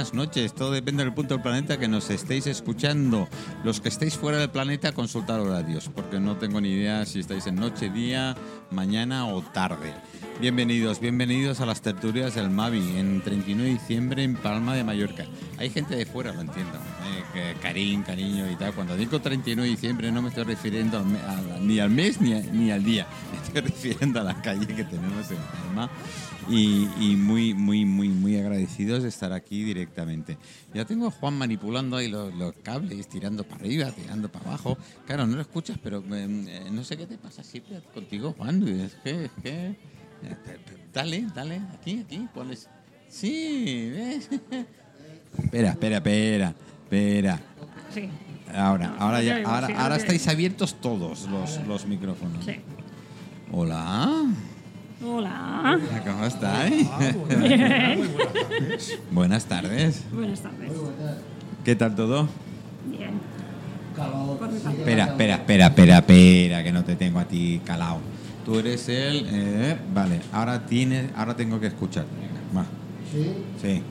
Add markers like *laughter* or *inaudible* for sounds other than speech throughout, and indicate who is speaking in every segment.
Speaker 1: Buenas noches, todo depende del punto del planeta que nos estéis escuchando. Los que estéis fuera del planeta, consultar horarios, porque no tengo ni idea si estáis en noche, día, mañana o tarde. Bienvenidos, bienvenidos a las tertulias del Mavi en 31 de diciembre en Palma de Mallorca. Hay gente de fuera, lo entiendo. eh, cariño y tal. Cuando digo 31 de diciembre no me estoy refiriendo al me- a- ni al mes ni, a- ni al día. *laughs* Me estoy refiriendo a la calle que tenemos en Palma. Y, y muy, muy, muy, muy agradecidos de estar aquí directamente. Ya tengo a Juan manipulando ahí los, los cables, tirando para arriba, tirando para abajo. Claro, no lo escuchas, pero eh, eh, no sé qué te pasa siempre contigo, Juan. Es que, es que eh, Dale, dale, aquí, aquí, pones. Sí, ¿ves? *laughs* espera, espera, espera, espera.
Speaker 2: Sí,
Speaker 1: Ahora, ahora, ya, ahora, ahora estáis abiertos todos los, los micrófonos.
Speaker 2: sí.
Speaker 1: Hola,
Speaker 2: Hola.
Speaker 1: ¿cómo estáis? *laughs*
Speaker 2: Bien.
Speaker 1: Buenas tardes.
Speaker 2: Buenas tardes.
Speaker 1: ¿Qué tal todo?
Speaker 2: Bien.
Speaker 1: Espera, espera, espera, espera, espera, que no te tengo a ti calado. Tú eres el... eh, vale, ahora tienes, ahora tengo que escuchar. Venga, va. Sí.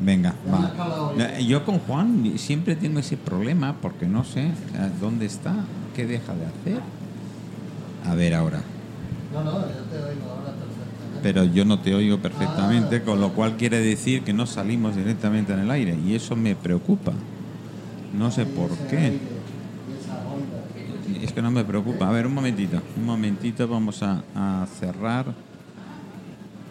Speaker 1: Venga, va. Yo con Juan siempre tengo ese problema porque no sé dónde está, qué deja de hacer. A ver ahora.
Speaker 3: No, no, yo te oigo ahora perfectamente.
Speaker 1: Pero yo no te oigo perfectamente, con lo cual quiere decir que no salimos directamente en el aire y eso me preocupa. No sé por qué. Es que no me preocupa. A ver, un momentito. Un momentito, vamos a, a cerrar.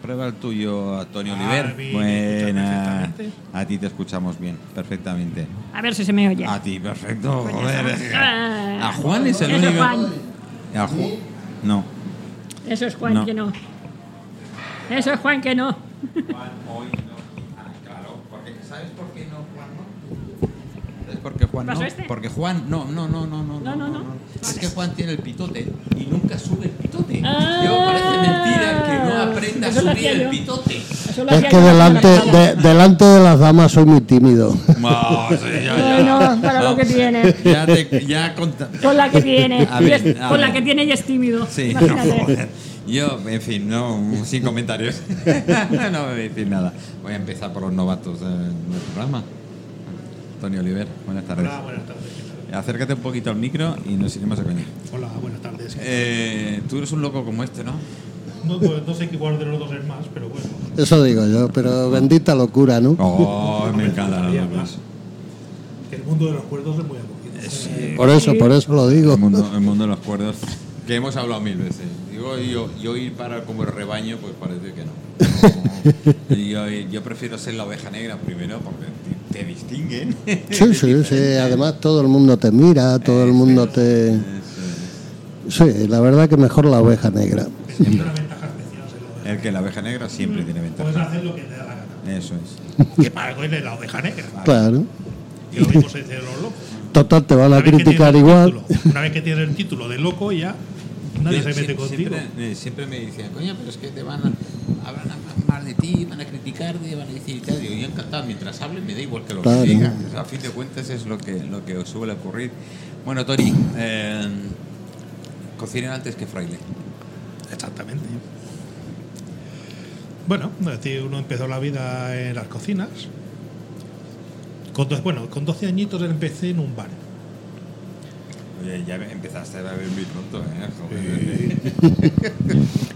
Speaker 1: Prueba el tuyo, Antonio
Speaker 4: Ah,
Speaker 1: Oliver.
Speaker 4: a mí me
Speaker 1: Buena. A ti te escuchamos bien, perfectamente.
Speaker 2: A ver si se me oye.
Speaker 1: A ti, perfecto. Joder. A Juan es el único.
Speaker 2: Juan.
Speaker 1: A Ju- No.
Speaker 2: Eso es Juan
Speaker 1: No.
Speaker 2: que no. Eso es Juan que no.
Speaker 1: Juan hoy no. Ah, claro, porque ¿sabes por qué no Juan no? ¿Sabes por qué Juan
Speaker 2: ¿Pasó
Speaker 1: no?
Speaker 2: este?
Speaker 1: Porque Juan no, no, no, no, no,
Speaker 2: No, no, no.
Speaker 1: Es que Juan tiene el pitote y nunca sube.
Speaker 2: Ah.
Speaker 1: Yo parece mentira que no aprenda a subir el pitote.
Speaker 3: Es que delante de, delante de las damas soy muy tímido.
Speaker 1: No, sí, ya, ya.
Speaker 2: Bueno, para lo que tiene.
Speaker 1: Ya te, ya conta-
Speaker 2: Con la que tiene.
Speaker 1: A ver,
Speaker 2: es-
Speaker 1: a
Speaker 2: con la que tiene y es tímido.
Speaker 1: Sí, *laughs* no. Yo, en fin, no, sin comentarios. *laughs* no me voy a decir nada. Voy a empezar por los novatos del del programa. Antonio Oliver, buenas tardes.
Speaker 4: Hola, buenas tardes.
Speaker 1: Acércate un poquito al micro y nos iremos a coño.
Speaker 4: Hola, buenas tardes.
Speaker 1: Eh, tú eres un loco como este, ¿no?
Speaker 4: No, pues, no sé qué igual de los dos es más, pero bueno.
Speaker 3: Eso digo yo, pero bendita locura, ¿no?
Speaker 1: Oh, me encanta la
Speaker 4: más. Que el mundo de los cuerdos es muy aburrido.
Speaker 3: Por eso, por eso lo digo.
Speaker 1: El mundo, el mundo de los cuerdos, que hemos hablado mil veces. Yo, yo ir para como el rebaño, pues parece que no. *laughs* Yo, yo prefiero ser la oveja negra primero porque te, te distinguen.
Speaker 3: Sí, sí, *laughs* sí. Además todo el mundo te mira, todo el mundo te... Sí, la verdad que mejor la oveja negra.
Speaker 4: Tiene una ventaja especial.
Speaker 1: El que la oveja negra siempre tiene
Speaker 4: Puedes
Speaker 1: ventaja.
Speaker 4: hacer lo que te da la gana.
Speaker 1: Eso es.
Speaker 4: Que para algo es la oveja negra.
Speaker 3: Claro.
Speaker 4: Y lo mismo se dice de los locos.
Speaker 3: Total, te van a criticar igual.
Speaker 4: título- una vez que tienes el título de loco, ya nadie
Speaker 1: Yo
Speaker 4: se mete
Speaker 1: sie-
Speaker 4: contigo.
Speaker 1: Siempre, eh, siempre me decían, coño, pero es que te van a hablar más de ti, van a criticarte, van a decir y tal. Digo, yo encantado, mientras hable me da igual que lo
Speaker 3: Claro.
Speaker 1: que digan. A fin de cuentas es lo que, lo que os suele ocurrir. Bueno, Tori, eh, cocinero antes que fraile.
Speaker 4: Exactamente. Bueno, es decir, uno empezó la vida en las cocinas. Con, do- bueno, con 12 añitos empecé en un bar.
Speaker 1: Oye, ya empezaste a beber muy pronto, ¿eh?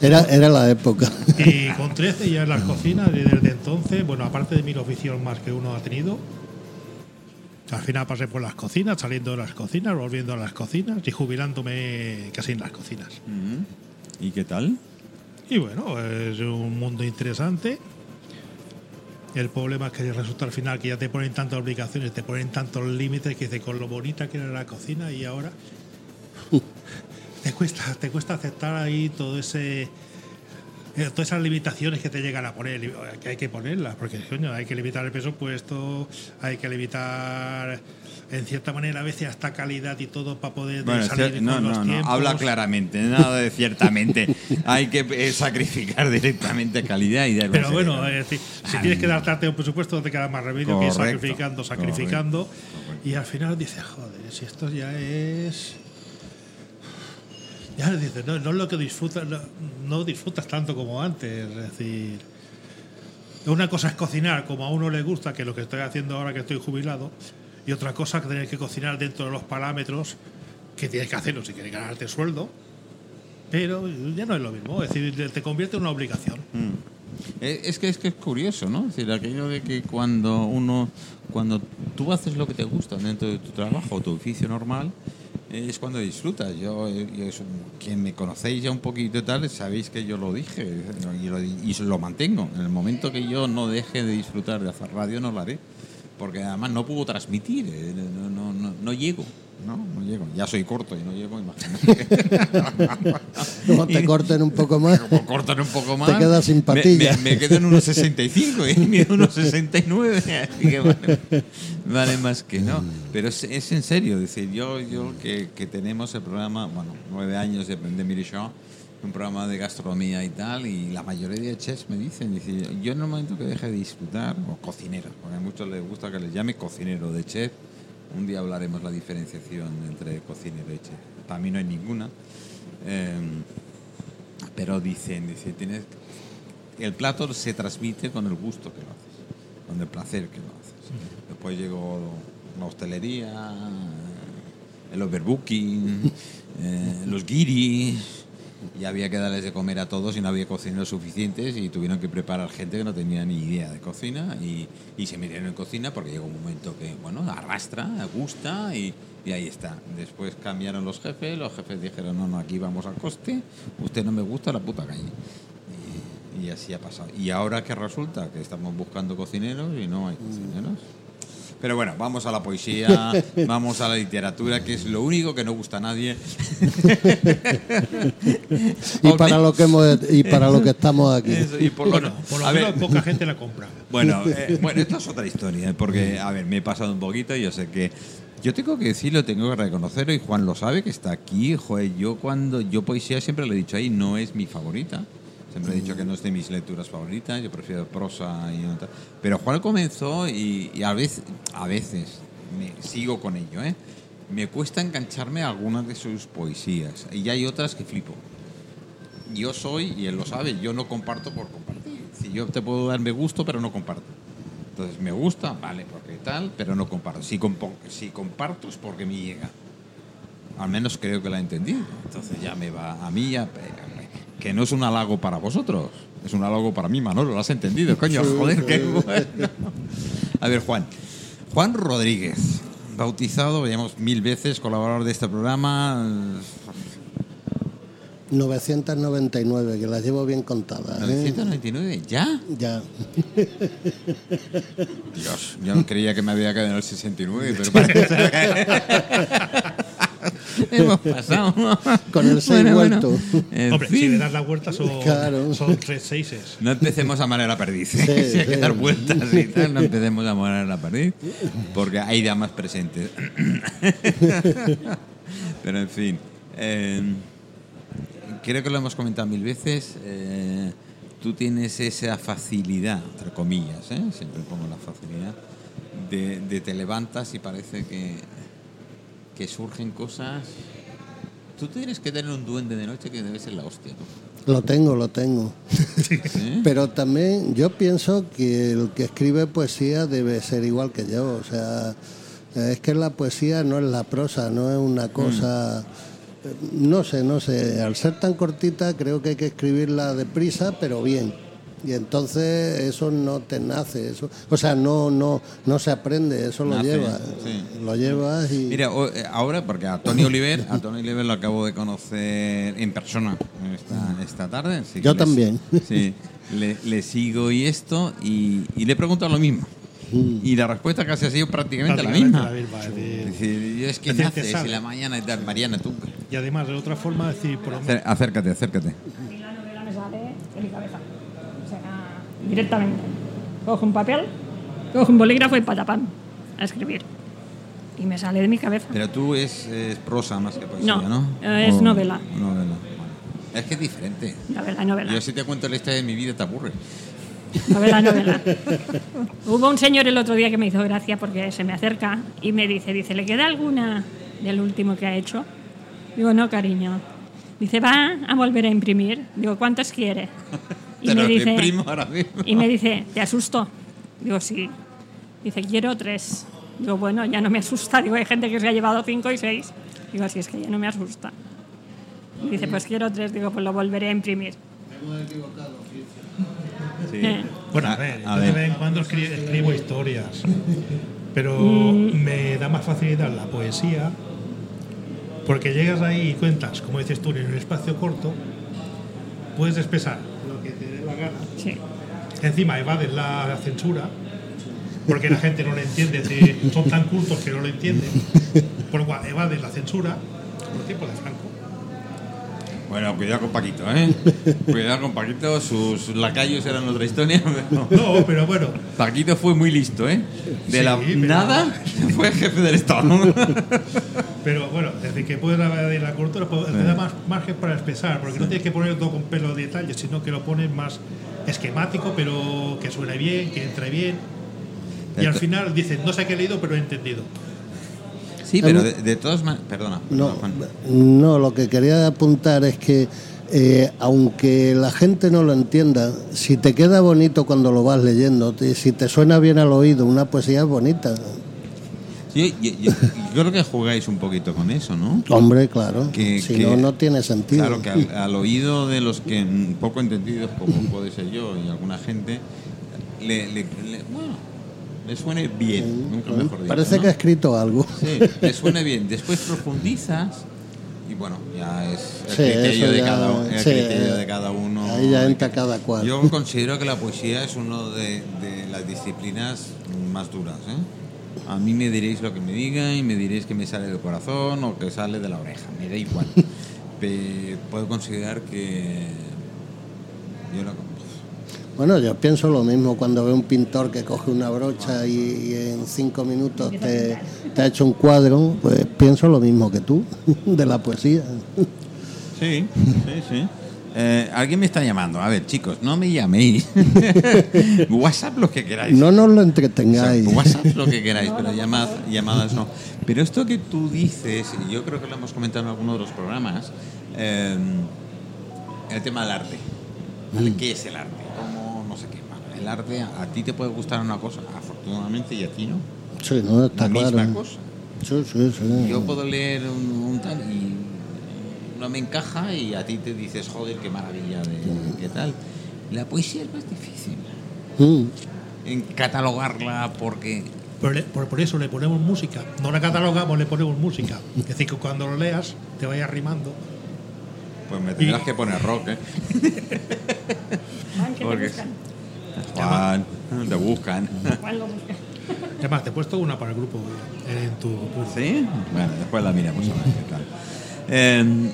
Speaker 3: Era, era la época.
Speaker 4: Y con 13 ya en las cocinas, y desde entonces, bueno, aparte de mil oficios más que uno ha tenido, al final pasé por las cocinas, saliendo de las cocinas, volviendo a las cocinas y jubilándome casi en las cocinas.
Speaker 1: ¿Y qué tal?
Speaker 4: Y bueno, es un mundo interesante. El problema es que resulta al final que ya te ponen tantas obligaciones, te ponen tantos límites que dice con lo bonita que era la cocina y ahora *laughs* te cuesta, te cuesta aceptar ahí todo ese eh, todas esas limitaciones que te llegan a poner, que hay que ponerlas, porque coño, hay que limitar el peso puesto, hay que limitar en cierta manera a veces hasta calidad y todo para poder
Speaker 1: Bueno,
Speaker 4: salir
Speaker 1: cier- no,
Speaker 4: con los
Speaker 1: no, no,
Speaker 4: tiempos.
Speaker 1: habla claramente, nada de ciertamente. *laughs* Hay que eh, sacrificar directamente calidad y dar
Speaker 4: Pero bueno, es decir, si tienes que adaptarte a un presupuesto, no te queda más remedio que ir sacrificando, sacrificando. Y al final dices, joder, si esto ya es. Ya dices, no, no es lo que disfrutas, no, no disfrutas tanto como antes. Es decir, Una cosa es cocinar como a uno le gusta, que es lo que estoy haciendo ahora que estoy jubilado, y otra cosa que tener que cocinar dentro de los parámetros que tienes que hacerlo si quieres ganarte sueldo. Pero ya no es lo mismo, es decir, te convierte en una obligación.
Speaker 1: Eh, Es que, es que es curioso, ¿no? Es decir, aquello de que cuando uno, cuando tú haces lo que te gusta dentro de tu trabajo o tu oficio normal, eh, es cuando disfrutas. Yo, eh, quien me conocéis ya un poquito y tal, sabéis que yo lo dije y lo mantengo. En el momento que yo no deje de disfrutar de hacer radio, no lo haré. Porque además no puedo transmitir, eh, no, no, no, no llego. No, no llego. Ya soy corto y no llego, imagínate. *laughs*
Speaker 3: Como te corten un poco más.
Speaker 1: Como cortan un poco más.
Speaker 3: quedas sin
Speaker 1: me-
Speaker 3: patilla.
Speaker 1: Me, me quedo en unos 65 y mido unos 69. *laughs* Así que vale, vale más que no. Pero es, es en serio. Es decir, yo, yo que, que tenemos el programa, bueno, nueve años de, de Miri Show, un programa de gastronomía y tal, y la mayoría de chefs me dicen, dice, yo en el momento que deje de disfrutar, o cocinero, porque a muchos les gusta que les llame cocinero de chef, un día hablaremos la diferenciación entre cocinero y chef. Para mí no hay ninguna. Em, pero dicen, dice, tienes el plato se transmite con el gusto que lo haces, con el placer que lo haces. Después llegó la hostelería, el overbooking, *laughs* eh, los guiris, y había que darles de comer a todos y no había cocineros suficientes y tuvieron que preparar gente que no tenía ni idea de cocina y, y se metieron en cocina porque llegó un momento que, bueno, arrastra, gusta y, y ahí está. Después cambiaron los jefes, los jefes dijeron, no, no, aquí vamos a coste, usted no me gusta la puta calle. Y, y así ha pasado. Y ahora que resulta que estamos buscando cocineros y no hay cocineros. Pero bueno, vamos a la poesía, *laughs* vamos a la literatura, que es lo único que no gusta a nadie.
Speaker 3: Y para lo que hemos, y para lo que estamos aquí.
Speaker 1: Eso, y por lo-
Speaker 4: Bueno, por lo
Speaker 1: a
Speaker 4: menos
Speaker 1: ver,
Speaker 4: poca gente la compra.
Speaker 1: bueno, eh, bueno, esto es otra historia, ¿eh? porque, a ver, me he pasado un poquito y yo sé que. Yo tengo que decirlo, tengo que reconocerlo, y Juan lo sabe que está aquí. Joder, yo cuando. Yo poesía siempre le he dicho ahí, no es mi favorita. Siempre he dicho que no es de mis lecturas favoritas, yo prefiero prosa y tal. Pero Juan comenzó y, a veces, a veces me sigo con ello, ¿eh? Me cuesta engancharme a algunas de sus poesías. Y hay otras que flipo yo soy, y él lo sabe, yo no comparto por compartir. Si yo te puedo dar me gusto, pero no comparto. Entonces, me gusta, vale, porque tal, pero no comparto. Si, compo- si comparto es porque me llega. Al menos creo que la he entendido. Entonces ya me va a mí, ya, que no es un halago para vosotros. Es un halago para mí, Manolo, lo has entendido, *laughs* coño, joder, qué bueno. A ver, Juan. Juan Rodríguez, bautizado, veíamos mil veces, colaborador de este programa,
Speaker 3: 999, que las llevo bien contadas. ¿eh?
Speaker 1: 999, ¿ya?
Speaker 3: Ya. *laughs*
Speaker 1: Dios, yo creía que me había quedado en el 69, pero parece que *laughs* hemos pasado. *laughs*
Speaker 3: Con el seis vuelto.
Speaker 1: En
Speaker 4: Hombre,
Speaker 1: fin,
Speaker 4: si le das la vuelta son,
Speaker 3: Claro.
Speaker 4: son tres seises.
Speaker 1: no empecemos a manera perdiz.
Speaker 3: Sí, *laughs*
Speaker 1: si hay que
Speaker 3: sí.
Speaker 1: dar vueltas y tal, no *laughs* empecemos a manera perdiz, porque hay damas presentes. pero en fin, eh, creo que lo hemos comentado mil veces. eh, tú tienes esa facilidad, entre comillas, ¿eh? siempre pongo la facilidad, de, de te levantas y parece que, que surgen cosas. Tú tienes que tener un duende de noche que debe ser la hostia, ¿no?
Speaker 3: Lo tengo, lo tengo.
Speaker 1: ¿Sí? *laughs*
Speaker 3: Pero también yo pienso que el que escribe poesía debe ser igual que yo. O sea, es que la poesía no es la prosa, no es una cosa... eh, No sé, no sé. Al ser tan cortita creo que hay que escribirla deprisa, pero bien. Y entonces eso no te nace, eso, o sea, no, no, no se aprende, eso lo
Speaker 1: Nace,
Speaker 3: llevas,
Speaker 1: sí.
Speaker 3: lo llevas y
Speaker 1: Mira, o- eh, ahora, porque a Tony Oliver, a Tony Oliver lo acabo de conocer en persona esta, esta tarde. así
Speaker 3: Yo también. *laughs*
Speaker 1: Sí, le, le sigo y esto, y, y le pregunto lo mismo. Y la respuesta casi ha sido prácticamente,
Speaker 4: Prácticamente
Speaker 1: la
Speaker 4: la
Speaker 1: misma.
Speaker 4: misma, es decir,
Speaker 1: Es que
Speaker 4: Es decir,
Speaker 1: nace,
Speaker 4: te
Speaker 1: si
Speaker 4: sabe.
Speaker 1: la mañana y tal. Mariana, tú.
Speaker 4: Y además, de otra forma, decir, por lo menos,
Speaker 1: Acércate, acércate.
Speaker 2: Sale de mi cabeza. O sea, directamente. Cojo un papel, cojo un bolígrafo y patapam, a escribir. Y me sale de mi cabeza.
Speaker 1: Pero tú es, es prosa más que poesía,
Speaker 2: No,
Speaker 1: ¿no?
Speaker 2: es
Speaker 1: O-
Speaker 2: novela.
Speaker 1: Novela. Es que es diferente.
Speaker 2: Novela, novela.
Speaker 1: Yo si te cuento la historia de mi vida te aburre.
Speaker 2: Novela, novela. *laughs* Hubo un señor el otro día que me hizo gracia porque se me acerca y me dice, dice, ¿le queda alguna del último que ha hecho? Digo, no, cariño. Dice, va a volver a imprimir. Digo, ¿cuántos quiere? *laughs* Y me dice-
Speaker 1: ahora mismo.
Speaker 2: Y me dice, ¿te asusto? Digo, sí. Dice, quiero tres. Digo, bueno, ya no me asusta. Digo, hay gente que se ha llevado cinco y seis. Digo, así es que ya no me asusta. Y dice, pues quiero tres. Digo, pues lo volveré a imprimir.
Speaker 1: Sí.
Speaker 2: Eh.
Speaker 4: Bueno, a ver,
Speaker 1: a
Speaker 4: yo de
Speaker 1: ver.
Speaker 4: vez en cuando escri- escribo historias, pero
Speaker 2: Mm.
Speaker 4: me da más facilidad la poesía, porque llegas ahí y cuentas, como dices tú, en un espacio corto, puedes expresar lo que te dé la gana.
Speaker 2: Sí.
Speaker 4: Encima evades la, la censura, porque la gente no lo entiende, son tan cultos que no lo entienden. Por lo cual, evades la censura por tiempo de Franco.
Speaker 1: Bueno, cuidado con Paquito, ¿eh? *laughs* cuidado con Paquito, sus lacayos eran otra historia. pero
Speaker 4: No, pero bueno,
Speaker 1: Paquito fue muy listo, ¿eh? De
Speaker 4: Sí,
Speaker 1: la
Speaker 4: pero-
Speaker 1: nada *laughs* fue jefe del Estado. *laughs*
Speaker 4: Pero bueno, desde que puedes evadir la cultura, te da más margen para expresar, porque no tienes que poner todo con pelo de detalle, sino que lo pones más esquemático, pero que suene bien, que entre bien. Y al final dices, no sé qué he leído, pero he entendido.
Speaker 1: Sí, pero de, de todas maneras. Perdona.
Speaker 3: No,
Speaker 1: Juan.
Speaker 3: no, lo que quería apuntar es que eh, aunque la gente no lo entienda, si te queda bonito cuando lo vas leyendo, si te suena bien al oído, una poesía es bonita.
Speaker 1: Yo, yo- yo creo que jugáis un poquito con eso, ¿no?
Speaker 3: Hombre, claro.
Speaker 1: Que-
Speaker 3: si
Speaker 1: que-
Speaker 3: no, no tiene sentido.
Speaker 1: Claro que al, al oído de los que poco entendidos, como puede ser yo y alguna gente, le, le- le- bueno, le suene bien, nunca mejor dicho.
Speaker 3: Parece
Speaker 1: ¿no?
Speaker 3: que ha escrito algo.
Speaker 1: Sí, le suene bien. Después profundizas y bueno, ya es el
Speaker 3: Sí,
Speaker 1: criterio,
Speaker 3: eso
Speaker 1: de
Speaker 3: ya-
Speaker 1: cada, el
Speaker 3: sí,
Speaker 1: criterio
Speaker 3: eh,
Speaker 1: de cada uno.
Speaker 3: ahí ya entra cada cual.
Speaker 1: Yo considero que la poesía es una de, de las disciplinas más duras. ¿eh? A mí me diréis lo que me digan y me diréis que me sale del corazón o que sale de la oreja, me da igual. *laughs* Puedo considerar que yo lo-
Speaker 3: Bueno, yo pienso lo mismo cuando veo un pintor que coge una brocha y, y en cinco minutos te, te ha hecho un cuadro, pues pienso lo mismo que tú, *laughs* de la poesía.
Speaker 1: Sí, sí, sí. Eh, Alguien me está llamando. A ver, chicos, no me llaméis. *laughs* WhatsApp lo que queráis.
Speaker 3: No nos lo
Speaker 1: O sea,
Speaker 3: entretengáis.
Speaker 1: WhatsApp lo que queráis, *laughs* pero llamad, llamadas no. Pero esto que tú dices, y yo creo que lo hemos comentado en alguno de los programas, eh, el tema del arte. ¿Vale? ¿Qué es el arte? ¿Cómo? No sé qué. Vale, El arte, a ti te puede gustar una cosa, afortunadamente, y a ti no.
Speaker 3: Sí, no, está
Speaker 1: La misma
Speaker 3: claro.
Speaker 1: cosa.
Speaker 3: Sí, sí, sí.
Speaker 1: Yo puedo leer un, un tal y no me encaja y a ti te dices, joder, qué maravilla, de, qué tal. La poesía es más difícil
Speaker 3: Mm.
Speaker 1: en catalogarla porque
Speaker 4: por, por eso le ponemos música. No la catalogamos, le ponemos música. Es decir, que cuando lo leas te vayas rimando.
Speaker 1: pues me tendrás que poner rock, ¿eh?
Speaker 2: Juan, ¿qué te
Speaker 1: Porque-? Juan, te buscan.
Speaker 2: Juan lo busca.
Speaker 4: Además, te he puesto una para el grupo eh, en tu curso.
Speaker 1: ¿Sí? Bueno, después la miramos a ver qué tal. Eh,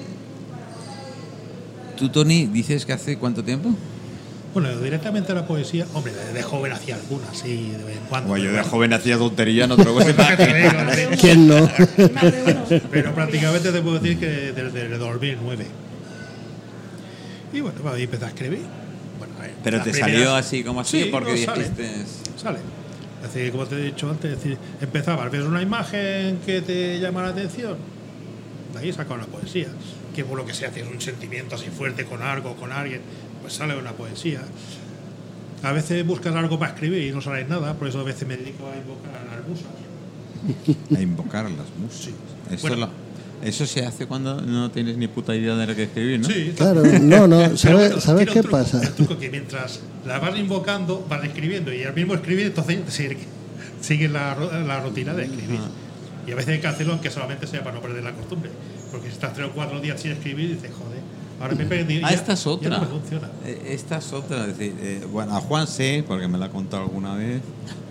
Speaker 1: ¿Tú, Tony, dices que hace cuánto tiempo?
Speaker 4: Bueno, directamente a la poesía, hombre, de, joven hacía algunas, sí, de vez en cuando.
Speaker 1: Bueno, yo de joven hacía tontería, no te lo voy a *laughs* imaginar. *laughs*
Speaker 3: ¿Quién no? *laughs*
Speaker 4: Pero prácticamente te puedo decir que desde el 2009. Y bueno, ahí empecé a escribir.
Speaker 1: Pero
Speaker 4: las
Speaker 1: te
Speaker 4: primeras-
Speaker 1: salió así como así
Speaker 4: Sí,
Speaker 1: porque
Speaker 4: no, sale.
Speaker 1: dijiste...
Speaker 4: Sale. Es decir, como te he dicho antes, es decir, empezabas, ves una imagen que te llama la atención, de ahí saca una poesía. Que por lo que sea, tienes un sentimiento así fuerte con algo, con alguien, pues sale una poesía. A veces buscas algo para escribir y no sale nada, por eso a veces me dedico a invocar a las musas. *laughs*
Speaker 1: A invocar las musas. Eso,
Speaker 4: Bueno.
Speaker 1: lo- eso se hace cuando no tienes ni puta idea de lo que escribir, ¿no?
Speaker 4: Sí,
Speaker 3: Claro, no, no. ¿Sabes
Speaker 4: bueno,
Speaker 3: ¿sabes
Speaker 4: tiene
Speaker 3: qué
Speaker 4: truco,
Speaker 3: pasa?
Speaker 4: El truco que mientras la vas invocando, vas escribiendo y al mismo escribir, entonces sigue, sigue la, la rutina de escribir. Y a veces hay que hacerlo aunque solamente sea para no perder la costumbre. Porque si estás tres o cuatro días sin escribir, dices, joder, ahora me he perdido.
Speaker 1: Ah,
Speaker 4: ya-
Speaker 1: esta es otra.
Speaker 4: no me funciona.
Speaker 1: Eh, Esta es otra. Es decir, eh, bueno, a Juan sé, porque me la ha contado alguna vez,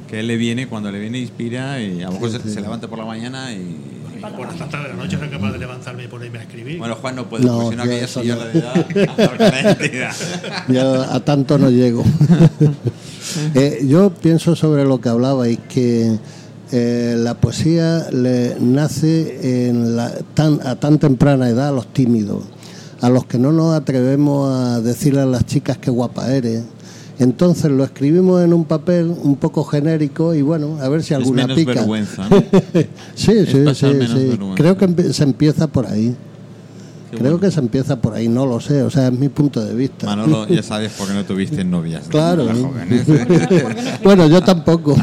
Speaker 1: que él le viene, cuando le viene, inspira y a lo mejor se, se levanta por la mañana y.
Speaker 4: Por hasta tarde de la noche soy capaz de levantarme y ponerme a escribir.
Speaker 1: Bueno, Juan no puede,
Speaker 3: No,
Speaker 1: porque si no,
Speaker 3: yo
Speaker 1: aquella
Speaker 3: eso
Speaker 1: señora
Speaker 3: no.
Speaker 1: de edad. *laughs*
Speaker 3: Yo *laughs* a tanto no llego. *laughs* Eh, yo pienso sobre lo que hablabais, que eh, la poesía le nace en la, tan, a tan temprana edad a los tímidos, a los que no nos atrevemos a decirle a las chicas qué guapa eres. Entonces lo escribimos en un papel un poco genérico y bueno, a ver si
Speaker 1: Es
Speaker 3: alguna
Speaker 1: menos
Speaker 3: pica.
Speaker 1: vergüenza, ¿no? *laughs*
Speaker 3: sí, sí, sí,
Speaker 1: menos
Speaker 3: sí.
Speaker 1: vergüenza.
Speaker 3: Creo que se empieza por ahí. Creo que se empieza por ahí, no lo sé, o sea, es mi punto de vista.
Speaker 1: Manolo, *laughs* ya sabes por qué no tuviste novias. ¿no?
Speaker 3: Claro.
Speaker 1: ¿eh? *laughs*
Speaker 3: bueno, yo tampoco.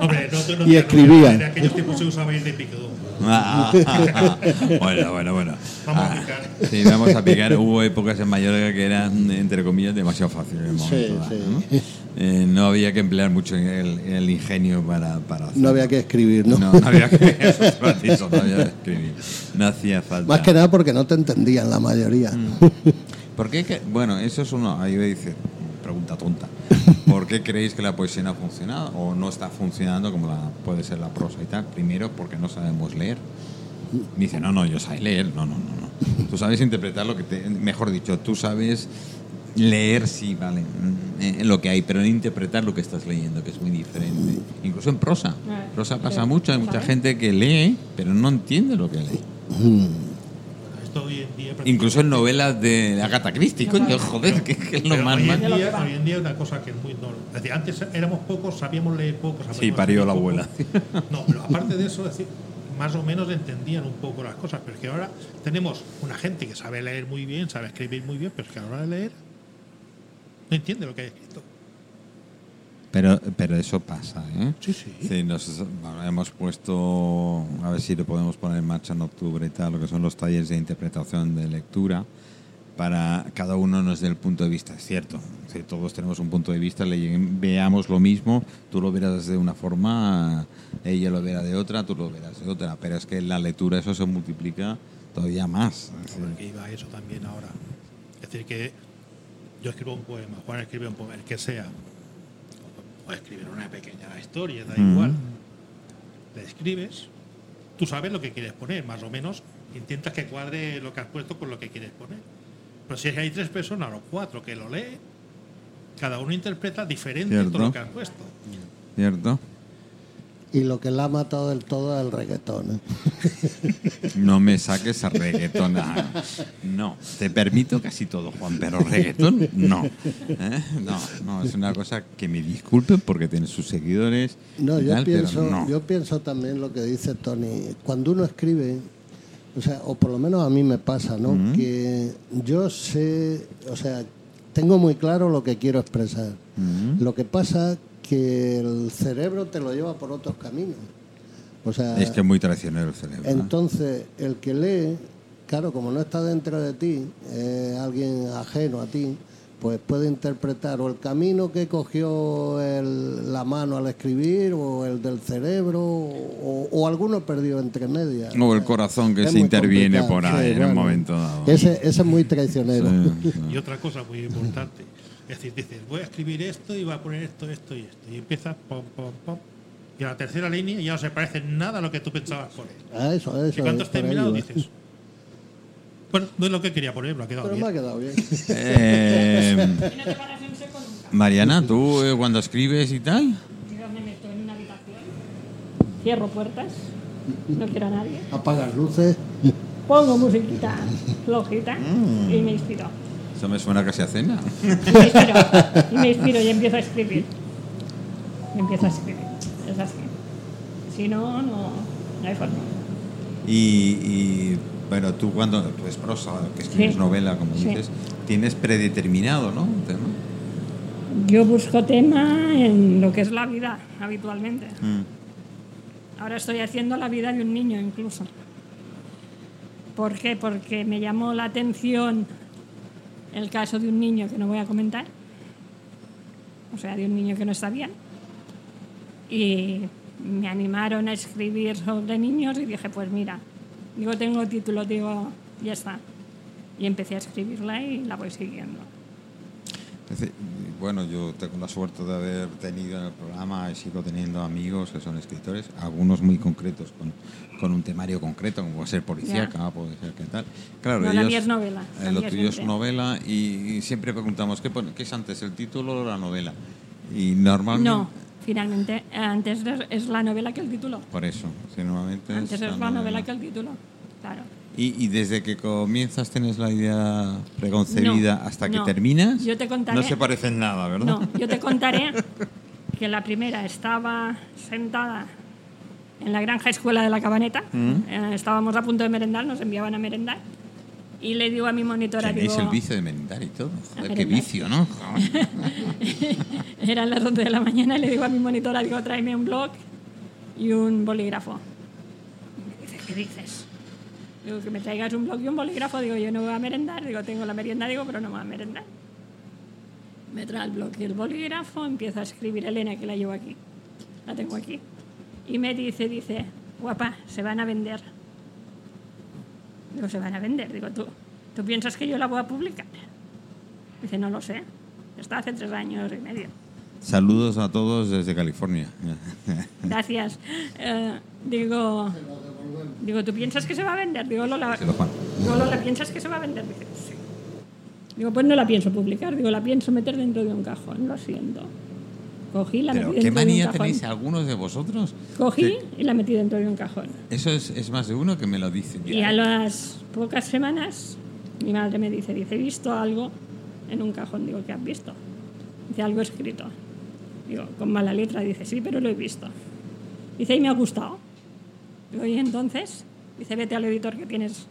Speaker 4: Hombre, no, tú no
Speaker 3: Y
Speaker 4: te-
Speaker 3: escribía.
Speaker 4: En aquellos tiempos se usaba ir de picador.
Speaker 1: Ah, *laughs* bueno, bueno, bueno.
Speaker 4: Vamos a
Speaker 1: Ah,
Speaker 4: picar.
Speaker 1: Sí, vamos a picar. Hubo épocas en Mallorca que eran, entre comillas, demasiado fáciles en el momento
Speaker 3: Sí, sí.
Speaker 1: ¿no? Eh, no había que emplear mucho el, el ingenio para, para hacerlo.
Speaker 3: No había que escribir, ¿no?
Speaker 1: No, no había que, *laughs* eso es lo has dicho, no había que escribir. No hacía falta.
Speaker 3: Más que nada porque no te entendían la mayoría.
Speaker 1: Mm. ¿Por qué? que- bueno, eso es uno. Ahí me dice, pregunta tonta. *laughs* ¿Por qué creéis que la poesía no ha funcionado o no está funcionando como la, puede ser la prosa y tal? Primero, porque no sabemos leer. Me dice, no, no, yo sé leer. No, no, no, no. Tú sabes interpretar lo que te. Mejor dicho, tú sabes leer, sí, vale, mm, eh, lo que hay, pero no interpretar lo que estás leyendo, que es muy diferente. Incluso en prosa.
Speaker 2: Eh,
Speaker 1: Prosa pasa mucho. Hay mucha gente que lee, pero no entiende lo que lee.
Speaker 4: Hoy en día.
Speaker 1: Incluso en novelas de Agatha Christie, coño, joder, que, que es lo más
Speaker 4: hoy,
Speaker 1: mal.
Speaker 4: en día, hoy en día una cosa que es muy no, es decir, antes éramos pocos, sabíamos leer poco. sabíamos
Speaker 1: Sí, parió la
Speaker 4: poco.
Speaker 1: abuela.
Speaker 4: No, pero aparte de eso, es decir, más o menos entendían un poco las cosas, pero es que ahora tenemos una gente que sabe leer muy bien, sabe escribir muy bien, pero es que a la hora de leer no entiende lo que hay escrito.
Speaker 1: Pero, pero eso pasa, ¿eh?
Speaker 4: Sí, sí.
Speaker 1: Sí, nos bueno, hemos puesto, a ver si lo podemos poner en marcha en octubre y tal, lo que son los talleres de interpretación de lectura, para cada uno nos dé el punto de vista. Es cierto, sí, todos tenemos un punto de vista, le- veamos lo mismo, tú lo verás de una forma, ella lo verá de otra, tú lo verás de otra, pero es que en la lectura eso se multiplica todavía más. Es
Speaker 4: Porque iba eso también ahora. Es decir, que yo escribo un poema, Juan escribe un poema, el que sea. O escribir una pequeña historia, da
Speaker 1: Mm.
Speaker 4: igual. Le escribes, tú sabes lo que quieres poner, más o menos. Intentas que cuadre lo que has puesto con lo que quieres poner. Pero si hay tres personas o cuatro que lo leen, cada uno interpreta diferente todo lo que has puesto.
Speaker 1: ¿Cierto?
Speaker 3: Y lo que la ha matado del todo es el reggaetón. *laughs*
Speaker 1: No me saques a reggaetón. Ah, No, te permito casi todo, Juan, pero reggaetón no. ¿Eh? No, no, es una cosa que me disculpen porque tiene sus seguidores.
Speaker 3: No, yo
Speaker 1: tal,
Speaker 3: pienso,
Speaker 1: no.
Speaker 3: yo pienso también lo que dice Tony. Cuando uno escribe, o sea, o por lo menos a mí me pasa, ¿no? Que yo sé, o sea, tengo muy claro lo que quiero expresar. Lo que pasa que el cerebro te lo lleva por otros caminos. O sea,
Speaker 1: Es que es muy traicionero el cerebro. ¿eh?
Speaker 3: entonces el que lee, claro, como no está dentro de ti, es alguien ajeno a ti, pues puede interpretar o el camino que cogió el- la mano al escribir, o el del cerebro, o, o alguno perdido entre medias.
Speaker 1: O el corazón que
Speaker 3: Es
Speaker 1: se interviene por ahí
Speaker 3: sí,
Speaker 1: en un momento dado.
Speaker 3: Ese, ese es muy traicionero.
Speaker 1: Sí, sí. *laughs*
Speaker 4: Y otra cosa muy importante. Es decir, dices, voy a escribir esto y voy a poner esto, esto y esto. Y empiezas, pom, pom, pom. Y a la tercera línea ya no se parece nada a lo que tú pensabas poner.
Speaker 3: A eso, a eso.
Speaker 4: Y cuando has terminado dices, bueno, no es lo que quería poner, pero ha quedado
Speaker 3: Pero me ha
Speaker 4: bien.
Speaker 3: quedado bien.
Speaker 1: Eh,
Speaker 2: Y no te paras en seco nunca.
Speaker 1: Mariana, tú eh, cuando escribes y tal,
Speaker 2: Yo me meto en una habitación, cierro puertas, no quiero a nadie,
Speaker 3: Apagas luces.
Speaker 2: pongo musiquita flojita
Speaker 1: Mm.
Speaker 2: y me inspiro.
Speaker 1: Me suena casi a cena.
Speaker 2: Y me inspiro, y me inspiro y empiezo a escribir. Y empiezo a escribir. Es así. Si no, no, no hay forma.
Speaker 1: Y, y, bueno, tú cuando tú es prosa, que escribes
Speaker 2: Sí.
Speaker 1: novela, como
Speaker 2: Sí.
Speaker 1: dices, tienes predeterminado, ¿no? Un tema.
Speaker 2: Yo busco tema en lo que es la vida habitualmente.
Speaker 1: Mm.
Speaker 2: Ahora estoy haciendo la vida de un niño incluso. ¿Por qué? Porque me llamó la atención el caso de un niño que no voy a comentar. O sea, de un niño que no está bien. Y me animaron a escribir sobre niños y dije, pues mira, digo, tengo título, digo, ya está. Y empecé a escribirla y la voy siguiendo.
Speaker 1: Bueno, yo tengo la suerte de haber tenido en el programa y sigo teniendo amigos que son escritores, algunos muy concretos, con, con un temario concreto, como puede ser policíaca, puede ser qué tal. Claro,
Speaker 2: No, la
Speaker 1: ellos-
Speaker 2: mía es novela, la
Speaker 1: eh, lo tuyo es novela y, y siempre preguntamos, ¿qué, qué es antes, el título o la novela? Y normalmente...
Speaker 2: No, finalmente, antes es- la novela que el título.
Speaker 1: Por eso, normalmente
Speaker 2: Antes
Speaker 1: es
Speaker 2: es la novela que el título. Claro.
Speaker 1: Y, y desde que comienzas tienes la idea preconcebida
Speaker 2: No,
Speaker 1: hasta que
Speaker 2: no.
Speaker 1: terminas,
Speaker 2: Yo te contaré-
Speaker 1: no se parecen nada, ¿verdad?
Speaker 2: No, yo te contaré *laughs* que la primera estaba sentada en la granja escuela de la cabaneta.
Speaker 1: Mm.
Speaker 2: Eh, estábamos a punto de merendar, nos enviaban a merendar. Y le digo a mi monitora,
Speaker 1: Tenéis
Speaker 2: digo,
Speaker 1: el vicio de merendar y todo. Joder, qué vicio, ¿no? *laughs*
Speaker 2: eran las 11 de la mañana, y le digo a mi monitora, digo, tráeme un blog y un bolígrafo. Y me dice, ¿qué dices? Digo, que me traigas un blog y un bolígrafo. Digo, yo no voy a merendar. Digo, tengo la merienda, digo, pero no voy a merendar. Me trae el blog y el bolígrafo, empiezo a escribir Elena, que la llevo aquí. La tengo aquí. Y me dice, dice, guapa, se van a vender. Digo, se van a vender. Digo, ¿tú, ¿tú piensas que yo la voy a publicar? Dice, no lo sé. Está hace tres años y medio.
Speaker 1: Saludos a todos desde California.
Speaker 2: Gracias. Eh, digo, digo, ¿tú piensas que se va a vender? Digo, Lola, digo, Lola, ¿piensas que se va a vender? Dice, sí. Digo, pues no la pienso publicar. Digo, la pienso meter dentro de un cajón. Lo siento. Cogí, la
Speaker 1: Pero
Speaker 2: metí
Speaker 1: qué
Speaker 2: dentro de un
Speaker 1: manía
Speaker 2: cajón.
Speaker 1: tenéis algunos de vosotros.
Speaker 2: Cogí
Speaker 1: Que
Speaker 2: y la metí dentro de un cajón.
Speaker 1: Eso es, es más de uno que me lo dice.
Speaker 2: Y a las pocas semanas, mi madre me dice, dice, he visto algo en un cajón. Digo, ¿qué has visto? Dice, algo escrito. Digo, con mala letra. Dice, sí, pero lo he visto. Dice, y me ha gustado. Digo, y entonces, dice, vete al editor que tienes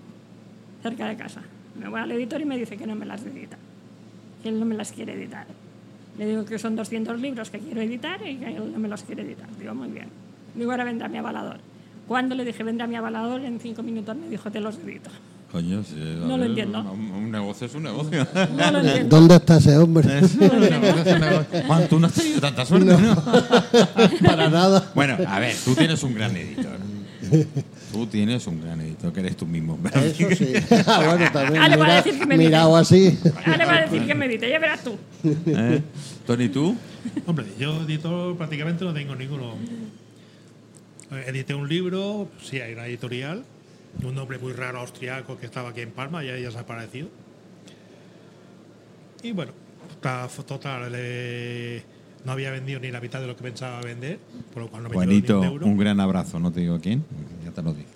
Speaker 2: cerca de casa. Me voy al editor y me dice que no me las edita. Que él no me las quiere editar. Le digo que son 200 libros que quiero editar y que él no me los quiere editar. Digo, muy bien. Digo, ahora vendrá mi avalador. Cuando le dije vendrá mi avalador, en cinco minutos me dijo, te los edito.
Speaker 1: Coño, sí,
Speaker 2: No lo
Speaker 1: ver,
Speaker 2: entiendo.
Speaker 1: Un, un negocio es un negocio.
Speaker 2: No lo *laughs* entiendo.
Speaker 3: ¿Dónde está ese hombre?
Speaker 1: Juan, tú no has tenido tanta suerte, ¿no? *laughs*
Speaker 3: Para nada.
Speaker 1: Bueno, a ver, tú tienes un gran editor. Tú tienes un gran editor, que eres tú mismo.
Speaker 3: Eso sí. *laughs* *laughs* Ah, bueno, también.
Speaker 2: Ah, le va a
Speaker 3: mira-
Speaker 2: decir que me
Speaker 3: mirado así.
Speaker 2: Ahora le va a decir que me edite, ya verás tú.
Speaker 1: ¿Eh? Tony, ¿tú?
Speaker 4: Hombre, yo editor prácticamente no tengo ninguno. Edité un libro, sí, hay una editorial, un nombre muy raro austriaco que estaba aquí en Palma, ya, ya se ha aparecido. Y bueno, ta- total, eh, no había vendido ni la mitad de lo que pensaba vender, por lo cual no me ni
Speaker 1: Juanito,
Speaker 4: un euro.
Speaker 1: un gran abrazo, no te digo quién, ya te lo digo.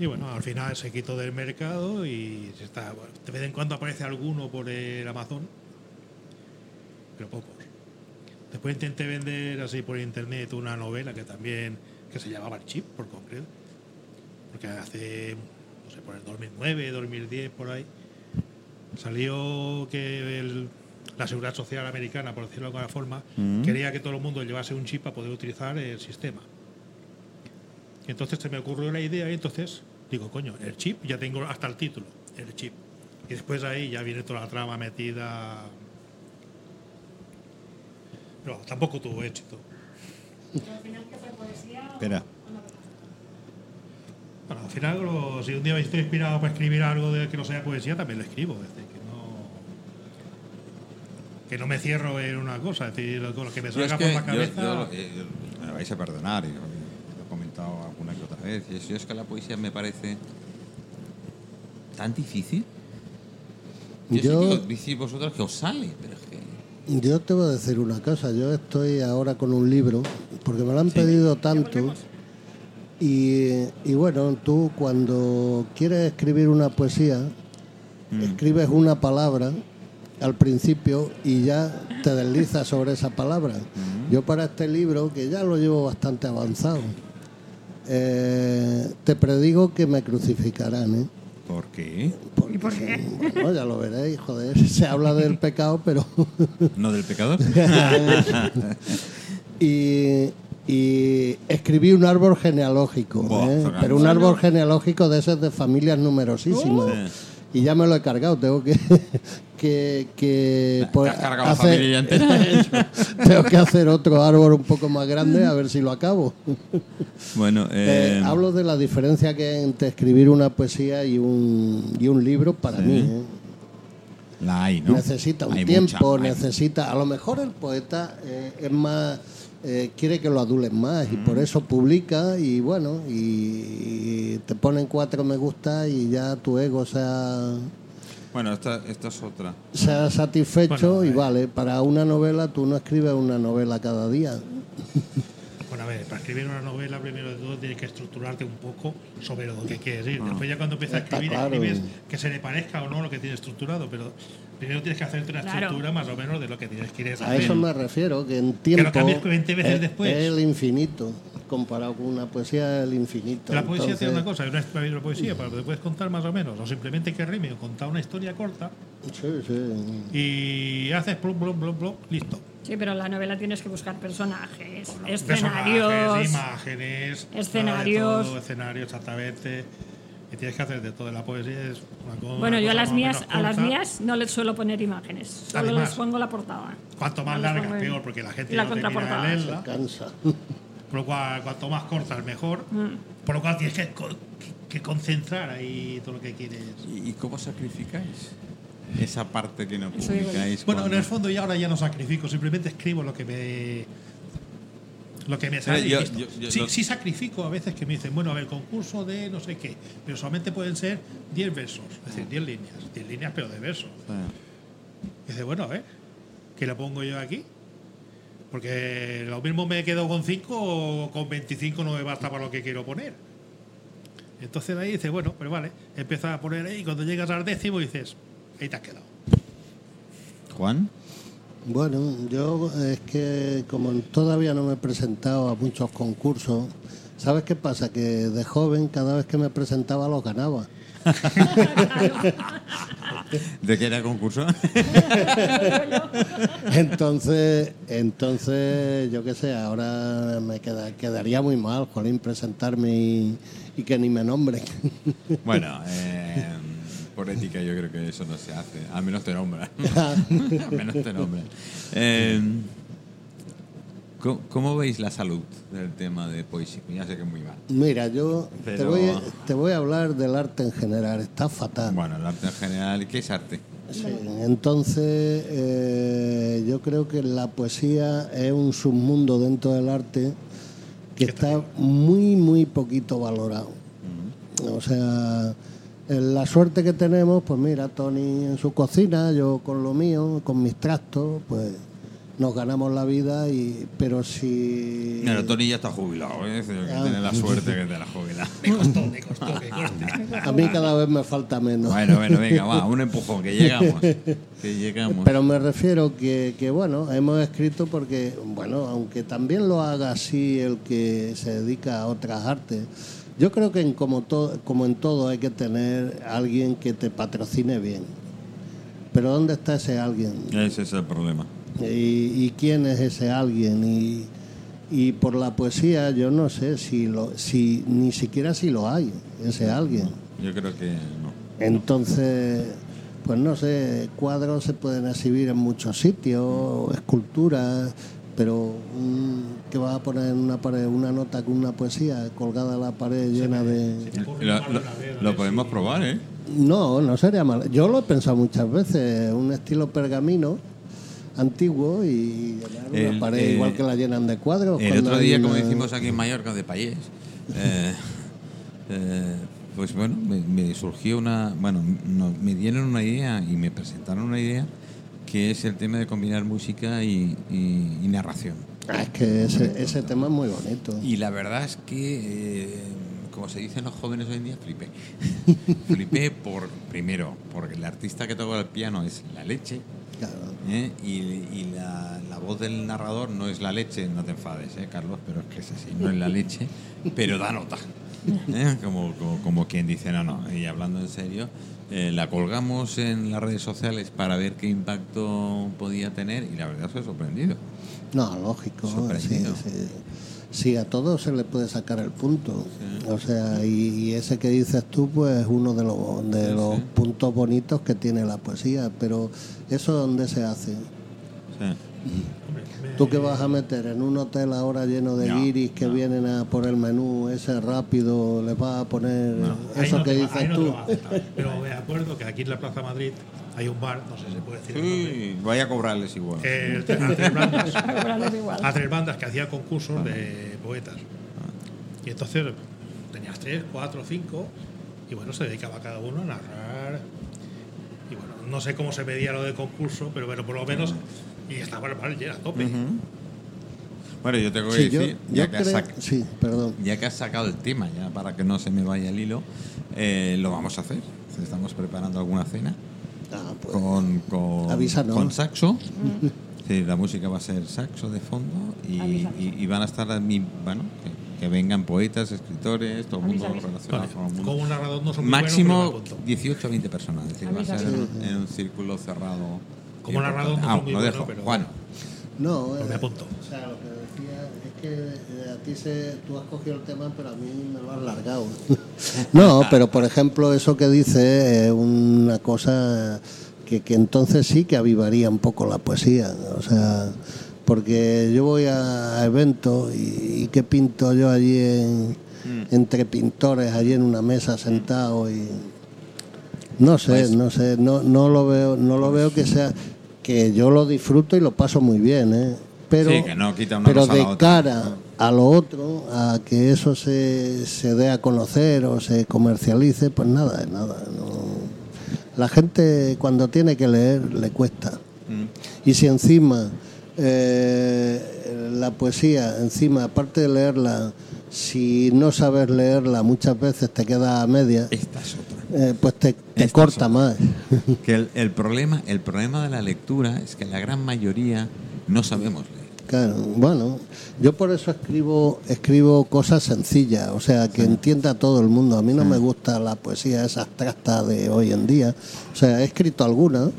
Speaker 4: Y bueno, al final se quitó del mercado y se está, bueno, de vez en cuando aparece alguno por el Amazon, pero pocos. Después intenté vender así por internet una novela que también, que se llamaba El Chip, por concreto, porque hace, no sé, por el 2009, 2010, por ahí, salió que el- la Seguridad Social Americana, por decirlo de alguna forma,
Speaker 1: Mm.
Speaker 4: quería que todo el mundo llevase un chip para poder utilizar el sistema. Y entonces se me ocurrió la idea y entonces digo, coño, el chip, ya tengo hasta el título, el chip. Y después ahí ya viene toda la trama metida. Pero tampoco tuvo éxito.
Speaker 1: Espera.
Speaker 4: Bueno, al final, si un día estoy inspirado para escribir algo de que no sea poesía, también lo escribo. Que no me cierro en una cosa. Es decir, lo, que me salga
Speaker 1: que
Speaker 4: por la cabeza.
Speaker 1: yo- eh, me vais a perdonar, lo he comentado alguna que otra vez. y es- Yo es que la poesía me parece tan difícil. Yo,
Speaker 3: Yo-
Speaker 1: sé que os- decís vosotros que os sale, pero es que.
Speaker 3: Yo te voy a decir una cosa. Yo estoy ahora con un libro, porque me lo han pedido tanto. Y, y bueno, tú cuando quieres escribir una poesía, escribes una palabra al principio y ya te deslizas sobre esa palabra. Yo para este libro, que ya lo llevo bastante avanzado, eh, te predigo que me crucificarán. ¿eh?
Speaker 1: ¿Por qué?
Speaker 2: ¿Y por qué?
Speaker 3: Bueno, ya lo veréis, joder, *laughs* se habla del pecado, pero... *laughs*
Speaker 1: ¿No del pecador? *laughs*
Speaker 3: y, y escribí un árbol genealógico,
Speaker 1: Buah,
Speaker 3: ¿eh? Pero un árbol genealógico de esos de familias numerosísimas. Y ya me lo he cargado, tengo que, que, que
Speaker 1: ¿Te has cargado la
Speaker 3: hacer-
Speaker 1: familia ya entera?
Speaker 3: Eso. *laughs* tengo que hacer otro árbol un poco más grande a ver si lo acabo. *laughs*
Speaker 1: bueno,
Speaker 3: Eh,
Speaker 1: eh,
Speaker 3: hablo de la diferencia que hay entre escribir una poesía y un, y un libro para
Speaker 1: Sí.
Speaker 3: mí. ¿eh?
Speaker 1: la hay, ¿no?
Speaker 3: necesita un
Speaker 1: Hay
Speaker 3: tiempo,
Speaker 1: mucha,
Speaker 3: necesita. A lo mejor el poeta eh, es más. quiere que lo adulen más y por eso publica y bueno, y, y te ponen cuatro me gusta y ya tu ego se ha,
Speaker 1: Bueno, esta, esta es otra.
Speaker 3: se ha satisfecho
Speaker 4: Bueno,
Speaker 3: y
Speaker 4: eh.
Speaker 3: vale. Para una novela tú no escribes una novela cada día. *laughs*
Speaker 4: Bueno, a ver, para escribir una novela, primero de todo, tienes que estructurarte un poco sobre lo que quieres ir. Después, ya cuando empiezas a escribir,
Speaker 3: claro.
Speaker 4: escribes que se le parezca o no lo que tienes estructurado. Pero Primero tienes que hacerte una
Speaker 2: Claro.
Speaker 4: estructura más o menos de lo que tienes que ir
Speaker 3: A
Speaker 4: hacer.
Speaker 3: eso me refiero, que en tiempo
Speaker 4: cambies 20 veces
Speaker 3: es,
Speaker 4: después.
Speaker 3: es el infinito, comparado con una poesía es el infinito.
Speaker 4: La poesía tiene
Speaker 3: Entonces,
Speaker 4: una cosa, es una, una poesía, pero te puedes contar más o menos, o simplemente que rime o contar una historia corta
Speaker 3: Sí, sí.
Speaker 4: y haces plum, plum, plum, plum, listo.
Speaker 2: Sí, pero en la novela tienes que buscar personajes, escenarios.
Speaker 4: imágenes,
Speaker 2: Escenarios.
Speaker 4: todo, escenarios exactamente. Y tienes que hacer de todo. La poesía es una cosa.
Speaker 2: Bueno, yo a las mías, a las mías no les suelo poner imágenes, solo
Speaker 4: Además,
Speaker 2: les pongo la portada.
Speaker 4: Cuanto más
Speaker 2: No
Speaker 4: larga, peor, porque la gente
Speaker 2: la
Speaker 4: no termina de
Speaker 2: contraportada.
Speaker 4: leerla.
Speaker 3: Cansa. *laughs*
Speaker 4: Por lo cual, cuanto más corta, es mejor.
Speaker 2: Mm.
Speaker 4: Por lo cual, tienes que, co- que concentrar ahí todo lo que quieres.
Speaker 1: ¿Y y cómo sacrificáis? Esa parte que no publicáis.
Speaker 4: Bueno, en el fondo, yo ahora ya no sacrifico, simplemente escribo lo que me. Lo que me sale.
Speaker 1: yo-
Speaker 4: listo.
Speaker 1: yo- yo-
Speaker 4: sí,
Speaker 1: lo-
Speaker 4: sí sacrifico a veces que me dicen, bueno, a ver, concurso de no sé qué, pero solamente pueden ser 10 versos, es decir, 10 líneas, 10 líneas pero de versos.
Speaker 1: Ah,
Speaker 4: Y dice, bueno, a ver, ¿qué le pongo yo aquí? Porque lo mismo me quedo con 5 o con 25 no me basta para lo que quiero poner. Entonces de ahí dice, bueno, pero vale, empiezas a poner ahí y cuando llegas al décimo dices, ahí te has quedado.
Speaker 1: Juan,
Speaker 3: Bueno, yo es que como todavía no me he presentado a muchos concursos, ¿sabes qué pasa? Que de joven cada vez que me presentaba los ganaba. *laughs*
Speaker 1: ¿de qué era el concurso? *laughs*
Speaker 3: Entonces, entonces yo qué sé, ahora me queda, quedaría muy mal, Jolín, presentarme y, y que ni me nombren.
Speaker 1: bueno, eh, por ética yo creo que eso no se hace. Al menos te nombran. *laughs* Al menos te nombran. Eh, ¿cómo, cómo veis la salud del tema de poesía? Ya sé que es muy mal.
Speaker 3: Mira, yo te, voy, te voy a hablar del arte en general, está fatal.
Speaker 1: Bueno, el arte en general, ¿qué es arte?
Speaker 3: Sí, entonces eh, yo creo que la poesía es un submundo dentro del arte que está muy, muy poquito valorado. O sea, la suerte que tenemos, pues mira, Tony en su cocina, yo con lo mío, con mis trastos, pues nos ganamos la vida, y pero si...
Speaker 1: Pero Tony ya está jubilado, ¿eh? Que
Speaker 3: Ah.
Speaker 1: tiene la suerte que te la jubila. *laughs*
Speaker 4: Me costó, me costó que corte.
Speaker 3: A mí cada vez me falta menos.
Speaker 1: Bueno, bueno, venga, va, un empujón, que llegamos. *laughs* Que llegamos.
Speaker 3: Pero me refiero que, que, bueno, hemos escrito porque, bueno, aunque también lo haga así el que se dedica a otras artes, yo creo que en como, en todo hay que tener alguien que te patrocine bien. Pero ¿dónde está ese alguien?
Speaker 1: Ese es el problema.
Speaker 3: ¿Y, y quién es ese alguien? Y, y por la poesía yo no sé si, lo, si ni siquiera si lo hay, ese alguien.
Speaker 1: Yo creo que no.
Speaker 3: Entonces, pues no sé, cuadros se pueden exhibir en muchos sitios, esculturas, pero mm, que vas a poner en una pared una nota con una poesía colgada a la pared llena de...
Speaker 1: Lo, lo- lo podemos probar, ¿eh?
Speaker 3: No, no sería mal. Yo lo he pensado muchas veces, un estilo pergamino antiguo y llenar una
Speaker 1: El-
Speaker 3: pared
Speaker 1: eh,
Speaker 3: igual que la llenan de cuadros.
Speaker 1: El otro día, como hicimos aquí en Mallorca, de Payés, eh, *laughs* eh, pues bueno, me, me surgió una. Bueno, no- me dieron una idea y me presentaron una idea que es el tema de combinar música y, y- y narración.
Speaker 3: Ah, es que ese, ese tema es muy bonito.
Speaker 1: Y la verdad es que, eh, como se dicen los jóvenes hoy en día, flipé. *laughs* flipé por, primero, porque el artista que toca el piano es la leche.
Speaker 3: Claro.
Speaker 1: ¿eh? Y, y la, la voz del narrador no es la leche, no te enfades, ¿eh, Carlos, pero es que es así, no es la leche, pero da nota. *laughs* ¿eh? Como, como, como quien dice, no, no, y hablando en serio, eh, la colgamos en las redes sociales para ver qué impacto podía tener y la verdad estoy sorprendido.
Speaker 3: No, lógico. Sí,
Speaker 1: Sorprendido.
Speaker 3: sí. Sí, a todo se le puede sacar el punto. O sea, y, y ese que dices tú, pues es uno de los, de los puntos bonitos que tiene la poesía. Pero eso dónde se hace.
Speaker 1: Sí.
Speaker 3: Tú que vas a meter en un hotel ahora lleno de
Speaker 1: No,
Speaker 3: guiris que vienen a por el menú ese rápido, le vas a poner
Speaker 4: Ahí
Speaker 3: eso
Speaker 4: no
Speaker 3: que
Speaker 4: va-
Speaker 3: dices
Speaker 4: ahí no te
Speaker 3: tú.
Speaker 4: va a aceptar. Pero me acuerdo que aquí en la Plaza Madrid hay un bar, no sé si se puede decir
Speaker 1: Sí, voy a cobrarles igual.
Speaker 4: eh, a tres bandas, *laughs* a tres bandas que hacía concursos de poetas. Y entonces tenías tres, cuatro, cinco, y bueno, se dedicaba cada uno a narrar. Y bueno, no sé cómo se medía lo de concurso, pero bueno, por lo menos, y estaba el lleno a tope.
Speaker 1: Bueno, yo tengo que
Speaker 3: Sí, yo,
Speaker 1: decir,
Speaker 3: yo
Speaker 1: ya, que has
Speaker 3: creo-
Speaker 1: sac-
Speaker 3: sí, perdón.
Speaker 1: ya que has sacado el tema, ya para que no se me vaya el hilo, eh, lo vamos a hacer. Estamos preparando alguna cena.
Speaker 3: Ah, pues,
Speaker 1: con, con, con saxo. Sí, la música va a ser saxo de fondo y, y- y van a estar, a mí- bueno, que, que vengan poetas, escritores, todo el mundo relacionado
Speaker 4: Vale,
Speaker 1: con el mundo.
Speaker 4: Como un narrador no son muy
Speaker 1: Máximo
Speaker 4: buenos, pero me apunto.
Speaker 1: 18 a 20 personas, es decir, va a ser en un círculo cerrado.
Speaker 4: Como narrador no
Speaker 1: Ah,
Speaker 4: muy bueno,
Speaker 1: dejo.
Speaker 4: pero-
Speaker 1: Juan,
Speaker 3: No,
Speaker 4: Pues me
Speaker 3: eh,
Speaker 4: apunto.
Speaker 3: O sea, lo que decía es que eh, a ti se, tú has cogido el tema, pero a mí me lo has largado. *laughs* no, pero por ejemplo, eso que dice es una cosa que, que entonces sí que avivaría un poco la poesía. O sea, porque yo voy a eventos y, y que pinto yo allí en- entre pintores, allí en una mesa sentado y. No sé,
Speaker 1: Pues-
Speaker 3: no sé, no, no lo veo, no lo veo que sea que yo lo disfruto y lo paso muy bien, ¿eh? Pero,
Speaker 1: Sí, que no quita una
Speaker 3: pero
Speaker 1: a
Speaker 3: de
Speaker 1: otra.
Speaker 3: cara a lo otro, a que eso se, se dé a conocer o se comercialice, pues nada, es nada. no. La gente cuando tiene que leer le cuesta.
Speaker 1: Mm.
Speaker 3: Y si encima eh, la poesía, encima, aparte de leerla, si no sabes leerla, muchas veces te queda a media,
Speaker 1: esta es otra.
Speaker 3: Eh, pues te, te corta más.
Speaker 1: Que el, el problema, el problema de la lectura es que la gran mayoría no sabemos leer.
Speaker 3: Claro, bueno, yo por eso escribo escribo cosas sencillas, o sea, que entienda todo el mundo. A mí no me gusta la poesía esa abstracta de hoy en día. O sea, he escrito alguna,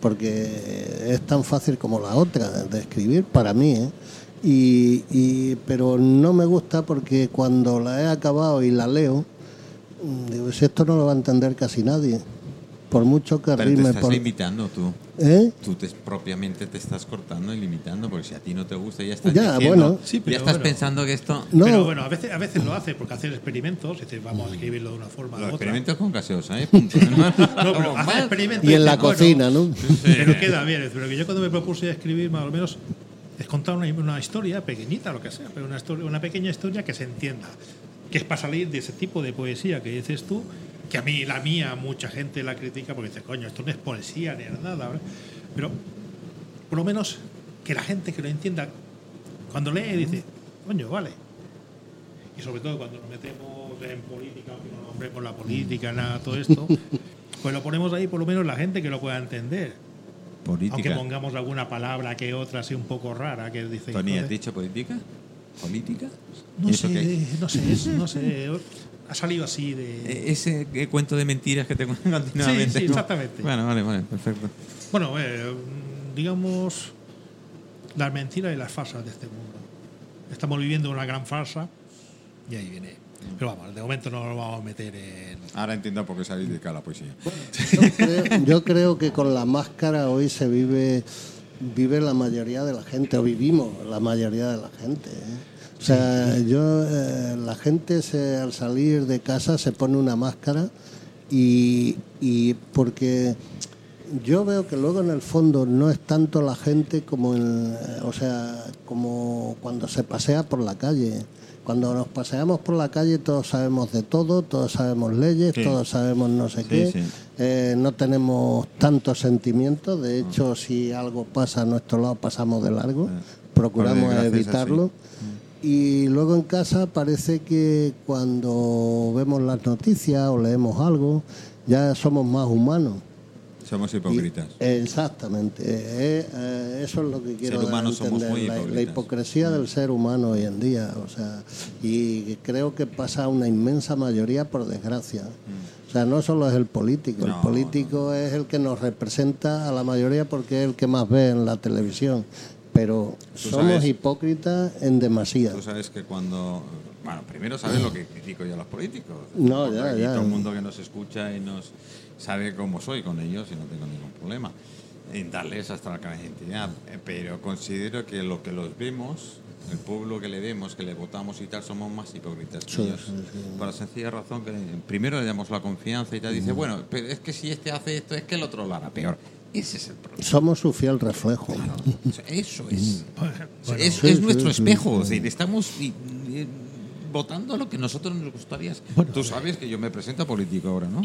Speaker 3: porque es tan fácil como la otra de escribir para mí, ¿eh? Y, y- pero no me gusta porque cuando la he acabado y la leo, digo, si esto no lo va a entender casi nadie. Por mucho que
Speaker 1: Pero te estás
Speaker 3: por...
Speaker 1: limitando tú.
Speaker 3: ¿Eh?
Speaker 1: Tú te, propiamente te estás cortando y limitando, porque si a ti no te gusta, ya estás
Speaker 3: Ya,
Speaker 1: diciendo-
Speaker 3: bueno.
Speaker 4: Sí, pero
Speaker 1: ya estás
Speaker 4: bueno.
Speaker 1: pensando que esto...
Speaker 3: No,
Speaker 4: Pero bueno, a veces, a veces lo hace porque hace experimentos, dice, vamos a escribirlo de una forma otra.
Speaker 1: experimentos con gaseosa, ¿eh? Punto. *laughs* No,
Speaker 4: pero hace experimentos
Speaker 3: y en la
Speaker 4: bueno,
Speaker 3: cocina, ¿no? *laughs*
Speaker 4: Pero queda bien, es pero que yo cuando me propuse escribir más o menos es contar una, una historia pequeñita, lo que sea, pero una, historia, una pequeña historia que se entienda, que es para salir de ese tipo de poesía que dices tú, que a mí, la mía, mucha gente la critica porque dice, coño, esto no es poesía ni es nada, ¿verdad? pero por lo menos que la gente que lo entienda, cuando lee dice, coño, vale. Y sobre todo cuando nos metemos en política, aunque no nombremos la política, nada, todo esto, *laughs* pues lo ponemos ahí por lo menos la gente que lo pueda entender. Aunque pongamos alguna palabra que otra así un poco rara, que dice...
Speaker 1: Tony, ¿has dicho política? ¿Política?
Speaker 4: no
Speaker 1: ¿Y eso
Speaker 4: sé, no sé, es- *laughs* no sé, ha salido así de...
Speaker 1: Eh, Ese cuento de mentiras que te cuentan *laughs* continuamente.
Speaker 4: Sí, sí,
Speaker 1: ¿no?
Speaker 4: exactamente.
Speaker 1: Bueno, vale, vale, perfecto.
Speaker 4: Bueno, eh, digamos, las mentiras y las farsas de este mundo. Estamos viviendo una gran farsa y ahí viene. Pero vamos, de momento no nos vamos a meter en...
Speaker 1: Ahora entiendo por qué se ha dedicado a la poesía.
Speaker 3: Yo creo, yo creo que con la máscara hoy se vive vive la mayoría de la gente, o vivimos la mayoría de la gente. ¿eh? O sea, yo, eh, la gente se, al salir de casa se pone una máscara y, y porque yo veo que luego en el fondo no es tanto la gente como, en, eh, o sea, como cuando se pasea por la calle. Cuando nos paseamos por la calle todos sabemos de todo, todos sabemos leyes,
Speaker 1: Sí.
Speaker 3: todos sabemos no sé
Speaker 1: Sí,
Speaker 3: qué.
Speaker 1: sí.
Speaker 3: Eh, no tenemos tantos sentimientos, de hecho si algo pasa a nuestro lado pasamos de largo, procuramos
Speaker 1: desgracia es
Speaker 3: evitarlo. Y luego en casa parece que cuando vemos las noticias o leemos algo, ya somos más humanos.
Speaker 1: Somos
Speaker 3: Y-
Speaker 1: hipócritas.
Speaker 3: exactamente. Eh, eh, eso es lo que quiero dar a
Speaker 1: somos
Speaker 3: entender, la, hipocresía del ser humano hoy en día. O sea, y creo que pasa a una inmensa mayoría por desgracia. O sea, no solo es el político,
Speaker 1: No,
Speaker 3: el político es el que nos representa a la mayoría porque es el que más ve en la televisión. Pero somos
Speaker 1: sabes-
Speaker 3: hipócritas en demasía.
Speaker 1: Tú sabes que cuando... Bueno, primero sabes lo que critico yo a los políticos.
Speaker 3: No, ya, ya.
Speaker 1: Todo el mundo que nos escucha y nos sabe cómo soy con ellos y no tengo ningún problema en darles hasta la cara de identidad. Eh, Pero considero que lo que los vemos, el pueblo que le vemos, que le votamos y tal, somos más hipócritas que
Speaker 3: Sí,
Speaker 1: ellos.
Speaker 3: sí, sí.
Speaker 1: Por la sencilla razón que primero le damos la confianza y tal. Dice, bueno, pero es que si este hace esto, es que el otro lo hará peor. Ese es el problema.
Speaker 3: Somos su fiel reflejo.
Speaker 1: Eso es.
Speaker 4: Bueno,
Speaker 1: es,
Speaker 3: Sí,
Speaker 1: es
Speaker 3: sí,
Speaker 1: nuestro
Speaker 3: sí,
Speaker 1: espejo. estamos votando lo que nosotros nos gustaría. Tú sabes que yo me presento a político ahora, ¿no?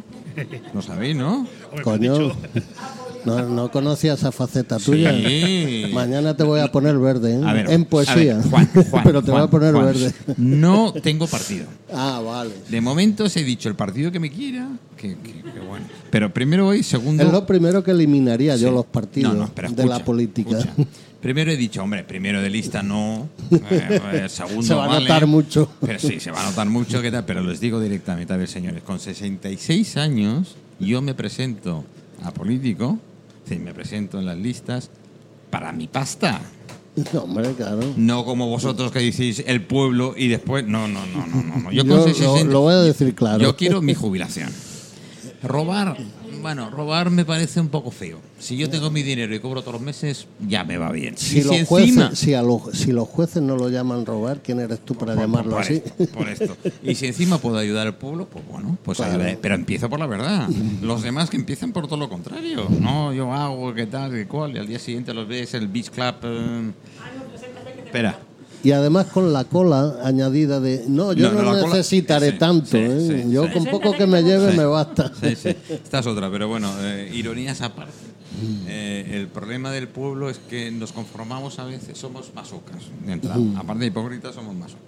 Speaker 1: Lo sabéis, ¿no?
Speaker 3: Coño. *laughs* No, no conocía esa faceta tuya.
Speaker 1: Sí.
Speaker 3: Mañana te voy a poner verde, ¿eh?
Speaker 1: A ver,
Speaker 3: en poesía.
Speaker 1: a ver, Juan, *laughs* Juan,
Speaker 3: Pero te voy a poner verde.
Speaker 1: No tengo partido.
Speaker 3: Ah, vale.
Speaker 1: De momento os he dicho el partido que me quiera, que, que- que bueno. Pero primero voy, segundo.
Speaker 3: Es lo primero que eliminaría yo los partidos
Speaker 1: No, no, pero
Speaker 3: de la política.
Speaker 1: escucha. *laughs* Primero he dicho, hombre, primero de lista no. eh, eh, segundo
Speaker 3: Se va a
Speaker 1: vale.
Speaker 3: notar mucho.
Speaker 1: Pero sí, se va a notar mucho, ¿qué tal? Pero les digo directamente, a ver, señores, con 66 años yo me presento a político, sí, me presento en las listas para mi pasta.
Speaker 3: No, hombre, claro.
Speaker 1: No como vosotros que decís el pueblo y después. No, no, no, no, no. Yo,
Speaker 3: Yo
Speaker 1: con
Speaker 3: lo-
Speaker 1: 66
Speaker 3: lo voy a decir claro.
Speaker 1: Yo quiero mi jubilación. Robar, bueno, robar me parece un poco feo. Si yo tengo mi dinero y cobro todos los meses, ya me va bien.
Speaker 3: Si,
Speaker 1: Y
Speaker 3: los
Speaker 1: encima-
Speaker 3: jueces, si, a los, si los jueces no lo llaman robar, ¿quién eres tú para
Speaker 1: por-
Speaker 3: llamarlo
Speaker 1: por
Speaker 3: así?
Speaker 1: esto, por esto. Y si encima puedo ayudar al pueblo, pues bueno, pues
Speaker 3: Claro.
Speaker 1: ayudaré. Pero empiezo por la verdad. Los demás que empiecen por todo lo contrario. No, yo hago, qué tal, qué cual. Y al día siguiente los ves, el beach club. eh. Espera.
Speaker 3: Y además con la cola añadida de, no, yo
Speaker 1: No,
Speaker 3: no,
Speaker 1: no, la cola-
Speaker 3: necesitaré
Speaker 1: sí,
Speaker 3: tanto,
Speaker 1: sí,
Speaker 3: ¿eh?
Speaker 1: sí,
Speaker 3: yo
Speaker 1: sí.
Speaker 3: con poco que me lleve
Speaker 1: Sí.
Speaker 3: me basta.
Speaker 1: Sí, sí. Esta es otra, pero bueno, eh, ironías aparte. Eh, el problema del pueblo es que nos conformamos a veces, somos masocas. de entrada. Aparte de hipócritas, somos masocas.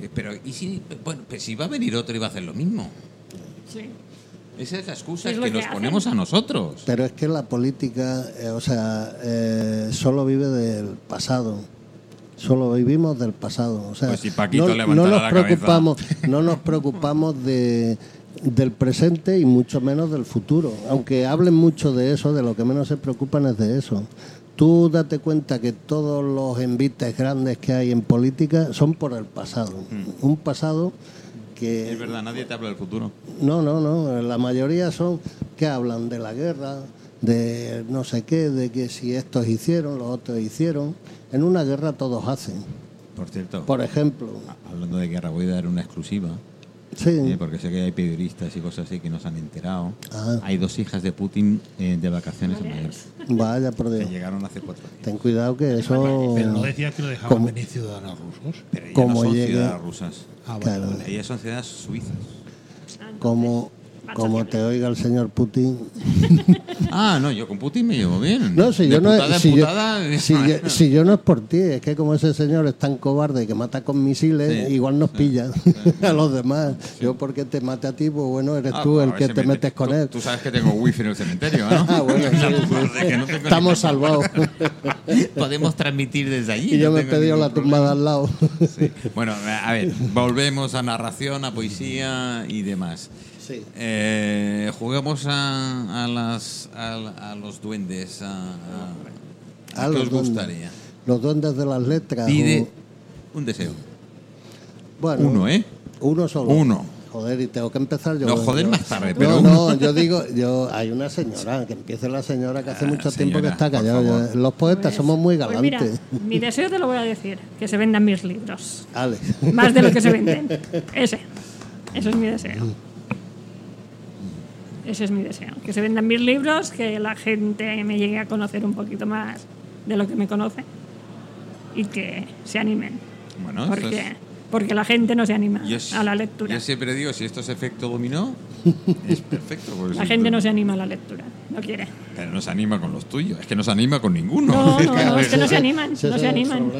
Speaker 1: Eh, pero, ¿y si, bueno, pues si va a venir otro y va a hacer lo mismo?
Speaker 2: Sí.
Speaker 1: Esa es la excusa
Speaker 2: Es
Speaker 1: que,
Speaker 2: que
Speaker 1: nos
Speaker 2: hacen.
Speaker 1: ponemos a nosotros.
Speaker 3: Pero es que la política, eh, o sea, eh, solo vive del pasado. Solo vivimos del pasado. O sea,
Speaker 1: Pues si Paquito
Speaker 3: no, no nos
Speaker 1: la cabeza.
Speaker 3: preocupamos, no nos preocupamos de, del presente y mucho menos del futuro. Aunque hablen mucho de eso, de lo que menos se preocupan es de eso. Tú date cuenta que todos los envites grandes que hay en política son por el pasado. Un pasado que.
Speaker 1: Es verdad, nadie te habla del futuro.
Speaker 3: no, no, no. La mayoría son que hablan de la guerra, de no sé qué, de que si estos hicieron, los otros hicieron. En una guerra todos hacen.
Speaker 1: Por cierto,
Speaker 3: Por ejemplo,
Speaker 1: hablando de guerra, voy a dar una exclusiva.
Speaker 3: sí,
Speaker 1: eh, porque sé que hay periodistas y cosas así que nos han enterado.
Speaker 3: Ah.
Speaker 1: Hay dos hijas de Putin eh, de vacaciones en Mallorca.
Speaker 3: vaya por
Speaker 1: Que
Speaker 3: Dios.
Speaker 1: llegaron hace cuatro días.
Speaker 3: Ten cuidado que eso.
Speaker 4: Pero no decía que lo dejaban
Speaker 3: ¿Cómo?
Speaker 4: venir ciudadanos rusos.
Speaker 1: Pero ellas no son
Speaker 3: llegue-
Speaker 1: ciudadanas rusas.
Speaker 4: Ah, vale,
Speaker 3: Claro.
Speaker 1: Ellas son ciudadanas suizas.
Speaker 3: Como, como te oiga el señor Putin. *laughs*
Speaker 1: Ah, no, yo con Putin me llevo bien.
Speaker 3: No, si yo no,
Speaker 1: en
Speaker 3: si, yo,
Speaker 1: putada,
Speaker 3: si, *laughs* yo, si yo no es por ti, es que como ese señor es tan cobarde que mata con misiles,
Speaker 1: Sí,
Speaker 3: igual nos pilla *laughs* a los demás. Yo porque te mate a ti, pues bueno, eres
Speaker 1: Ah,
Speaker 3: tú
Speaker 1: pues,
Speaker 3: el que te
Speaker 1: me-
Speaker 3: metes con
Speaker 1: tú-
Speaker 3: él.
Speaker 1: Tú sabes que tengo wifi en el cementerio, ¿no?
Speaker 3: Ah, bueno, sí, sí.
Speaker 1: No
Speaker 3: Estamos salvados.
Speaker 1: Podemos transmitir desde allí.
Speaker 3: Y yo
Speaker 1: no
Speaker 3: me he pedido la tumba de al lado.
Speaker 1: Sí. Bueno, a ver, volvemos a narración, a poesía y demás.
Speaker 3: Sí.
Speaker 1: Eh, juguemos a, a las, a, a los duendes. A, a- ¿a
Speaker 3: A
Speaker 1: ¿Qué
Speaker 3: los
Speaker 1: os
Speaker 3: duendes.
Speaker 1: gustaría?
Speaker 3: Los duendes de las letras.
Speaker 1: Pide
Speaker 3: o-
Speaker 1: un deseo.
Speaker 3: bueno,
Speaker 1: Uno, ¿eh?
Speaker 3: Uno solo.
Speaker 1: Uno.
Speaker 3: Joder, y tengo que empezar yo.
Speaker 1: No, joder, más tarde,
Speaker 3: No,
Speaker 1: pero
Speaker 3: no, yo digo, yo hay una señora, que empiece la señora que hace
Speaker 1: Ah,
Speaker 3: mucho tiempo que está callada. Los poetas somos muy
Speaker 2: Pues mira,
Speaker 3: galantes.
Speaker 2: mi deseo te lo voy a decir, que se vendan mis libros.
Speaker 3: Ale.
Speaker 2: Más de lo que se venden. *laughs* Ese. Ese es mi deseo. Ese es mi deseo. Que se vendan mis libros, que la gente me llegue a conocer un poquito más de lo que me conoce y que se animen.
Speaker 1: Bueno, eso
Speaker 2: Porque,
Speaker 1: es-
Speaker 2: porque la gente no se anima
Speaker 1: Yo,
Speaker 2: a la lectura.
Speaker 1: yo siempre digo, si esto es efecto dominó, *laughs* es perfecto.
Speaker 2: La
Speaker 1: si-
Speaker 2: gente no se anima a la lectura. No quiere.
Speaker 1: Pero no se anima con los tuyos, es que no se anima con ninguno.
Speaker 2: No,
Speaker 1: Es
Speaker 2: no,
Speaker 1: que- *laughs*
Speaker 2: no, es que no se animan. No se animan.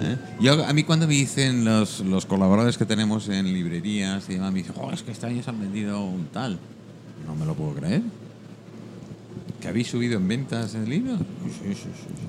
Speaker 1: ¿Eh? Yo, a mí cuando me dicen los, los colaboradores que tenemos en librerías y demás, me dicen, "Jo, es que este año se han vendido un tal. No me lo puedo creer. ¿Que habéis subido en ventas en libros? Sí, sí, sí, sí.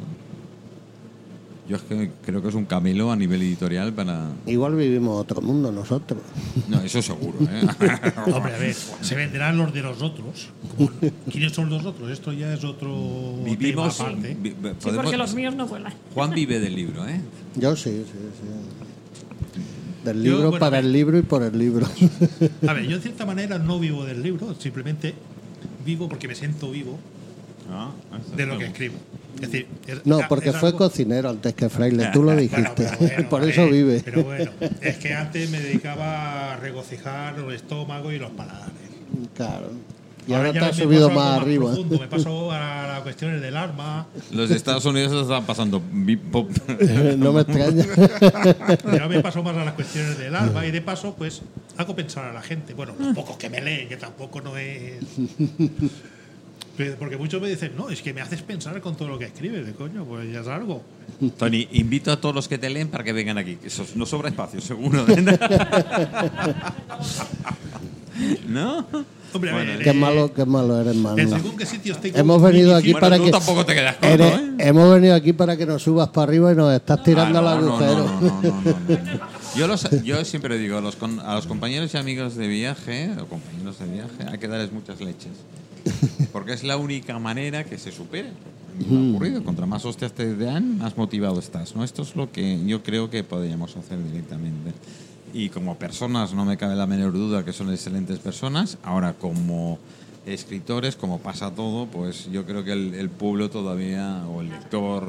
Speaker 1: Yo es que creo que es un camelo a nivel editorial para...
Speaker 3: Igual vivimos otro mundo nosotros.
Speaker 1: No, eso seguro, ¿eh? *laughs*
Speaker 4: Hombre, a ver, se venderán los de los otros. Como- ¿Quiénes son los otros? Esto ya es otro
Speaker 1: Vivimos...
Speaker 4: tema aparte.
Speaker 1: vi-
Speaker 2: Sí, porque los míos no vuelan.
Speaker 1: Juan vive del libro, ¿eh?
Speaker 3: Yo sí, sí, sí. Del
Speaker 4: Yo,
Speaker 3: libro
Speaker 4: bueno,
Speaker 3: para
Speaker 4: a ver.
Speaker 3: el libro y por el libro.
Speaker 4: A ver, yo en cierta manera no vivo del libro, simplemente vivo porque me siento vivo de lo que escribo. Es decir, es-
Speaker 3: No,
Speaker 4: es
Speaker 3: porque fue
Speaker 4: algo-
Speaker 3: cocinero antes que fraile, tú lo *laughs* dijiste.
Speaker 4: pero bueno, *laughs*
Speaker 3: por
Speaker 4: eh,
Speaker 3: eso vive.
Speaker 4: Pero bueno, es que antes me dedicaba a regocijar el estómago y los paladares.
Speaker 3: Claro. Y ahora,
Speaker 4: ya
Speaker 3: te has subido más arriba.
Speaker 4: profundo, me paso a las cuestiones del arma,
Speaker 1: Los de Estados Unidos se están pasando pop.
Speaker 3: no me extraña.
Speaker 4: ya me paso más a las cuestiones del alma y de paso, pues hago pensar a la gente. Bueno, los pocos que me leen, que tampoco no es. Porque muchos me dicen, no, es que me haces pensar con todo lo que escribes. De coño, pues ya es algo.
Speaker 1: Tony, invito a todos los que te leen para que vengan aquí. que Eso no sobra espacio, seguro. *laughs* *laughs* ¿No?
Speaker 4: Hombre, a
Speaker 1: Bueno,
Speaker 4: ver,
Speaker 3: Qué
Speaker 4: eh,
Speaker 3: malo, qué malo eres, Manu.
Speaker 4: en según qué sitios tengo.
Speaker 3: Hemos venido aquí
Speaker 1: Bueno,
Speaker 3: para
Speaker 1: tú
Speaker 3: que.
Speaker 1: tampoco te quedas corto,
Speaker 3: Eres-
Speaker 1: ¿eh?
Speaker 3: Hemos venido aquí para que nos subas para arriba y nos estás tirando
Speaker 1: Ah, no,
Speaker 3: al
Speaker 1: no,
Speaker 3: agujero.
Speaker 1: no, no. *laughs* Yo, los- yo siempre digo a los, con- a los compañeros y amigos de viaje, o compañeros de viaje, hay que darles muchas leches. Porque es la única manera que se supere. Ha ocurrido. Contra más hostias te dan, más motivado estás. ¿no? Esto es lo que yo creo que podríamos hacer directamente. Y como personas, no me cabe la menor duda que son excelentes personas. Ahora, como escritores, como pasa todo, pues yo creo que el, el pueblo todavía, o el lector,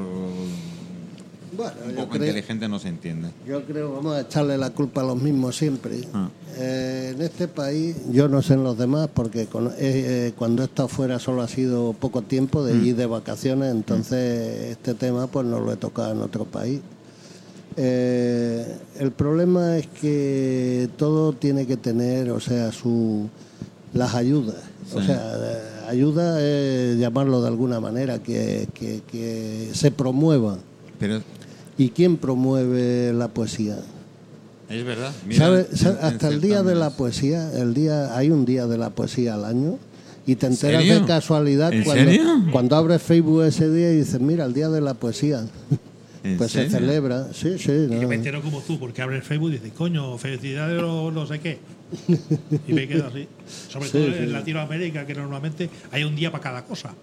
Speaker 3: Bueno,
Speaker 1: un poco
Speaker 3: creo,
Speaker 1: inteligente no se entiende.
Speaker 3: yo creo vamos a echarle la culpa a los mismos siempre.
Speaker 1: Ah.
Speaker 3: Eh, en este país, yo no sé en los demás, porque con- eh, eh, cuando he estado fuera solo ha sido poco tiempo de ir de vacaciones, entonces este tema pues no lo he tocado en otro país. Eh, el problema es que todo tiene que tener, o sea, su las ayudas. O sea, ayuda es llamarlo de alguna manera, que, que- que se promueva.
Speaker 1: Pero
Speaker 3: ¿Y quién promueve la poesía?
Speaker 1: es verdad.
Speaker 3: ¿Sabe-
Speaker 1: en-
Speaker 3: sabe-
Speaker 1: en
Speaker 3: hasta el día de la poesía, el día hay un día de la poesía al año y te enteras de casualidad
Speaker 1: ¿En
Speaker 3: cuando,
Speaker 1: serio?
Speaker 3: cuando abres Facebook ese día y dices, mira, el día de la poesía.
Speaker 1: ¿En
Speaker 3: Pues
Speaker 1: serio?
Speaker 3: se celebra, sí, sí.
Speaker 4: Y
Speaker 3: no.
Speaker 4: yo me entero como tú, porque abre el Facebook y dice, coño, felicidades o no sé qué. Y me quedo así. Sobre
Speaker 3: Sí,
Speaker 4: todo
Speaker 3: sí.
Speaker 4: en Latinoamérica, que normalmente hay un día para cada cosa.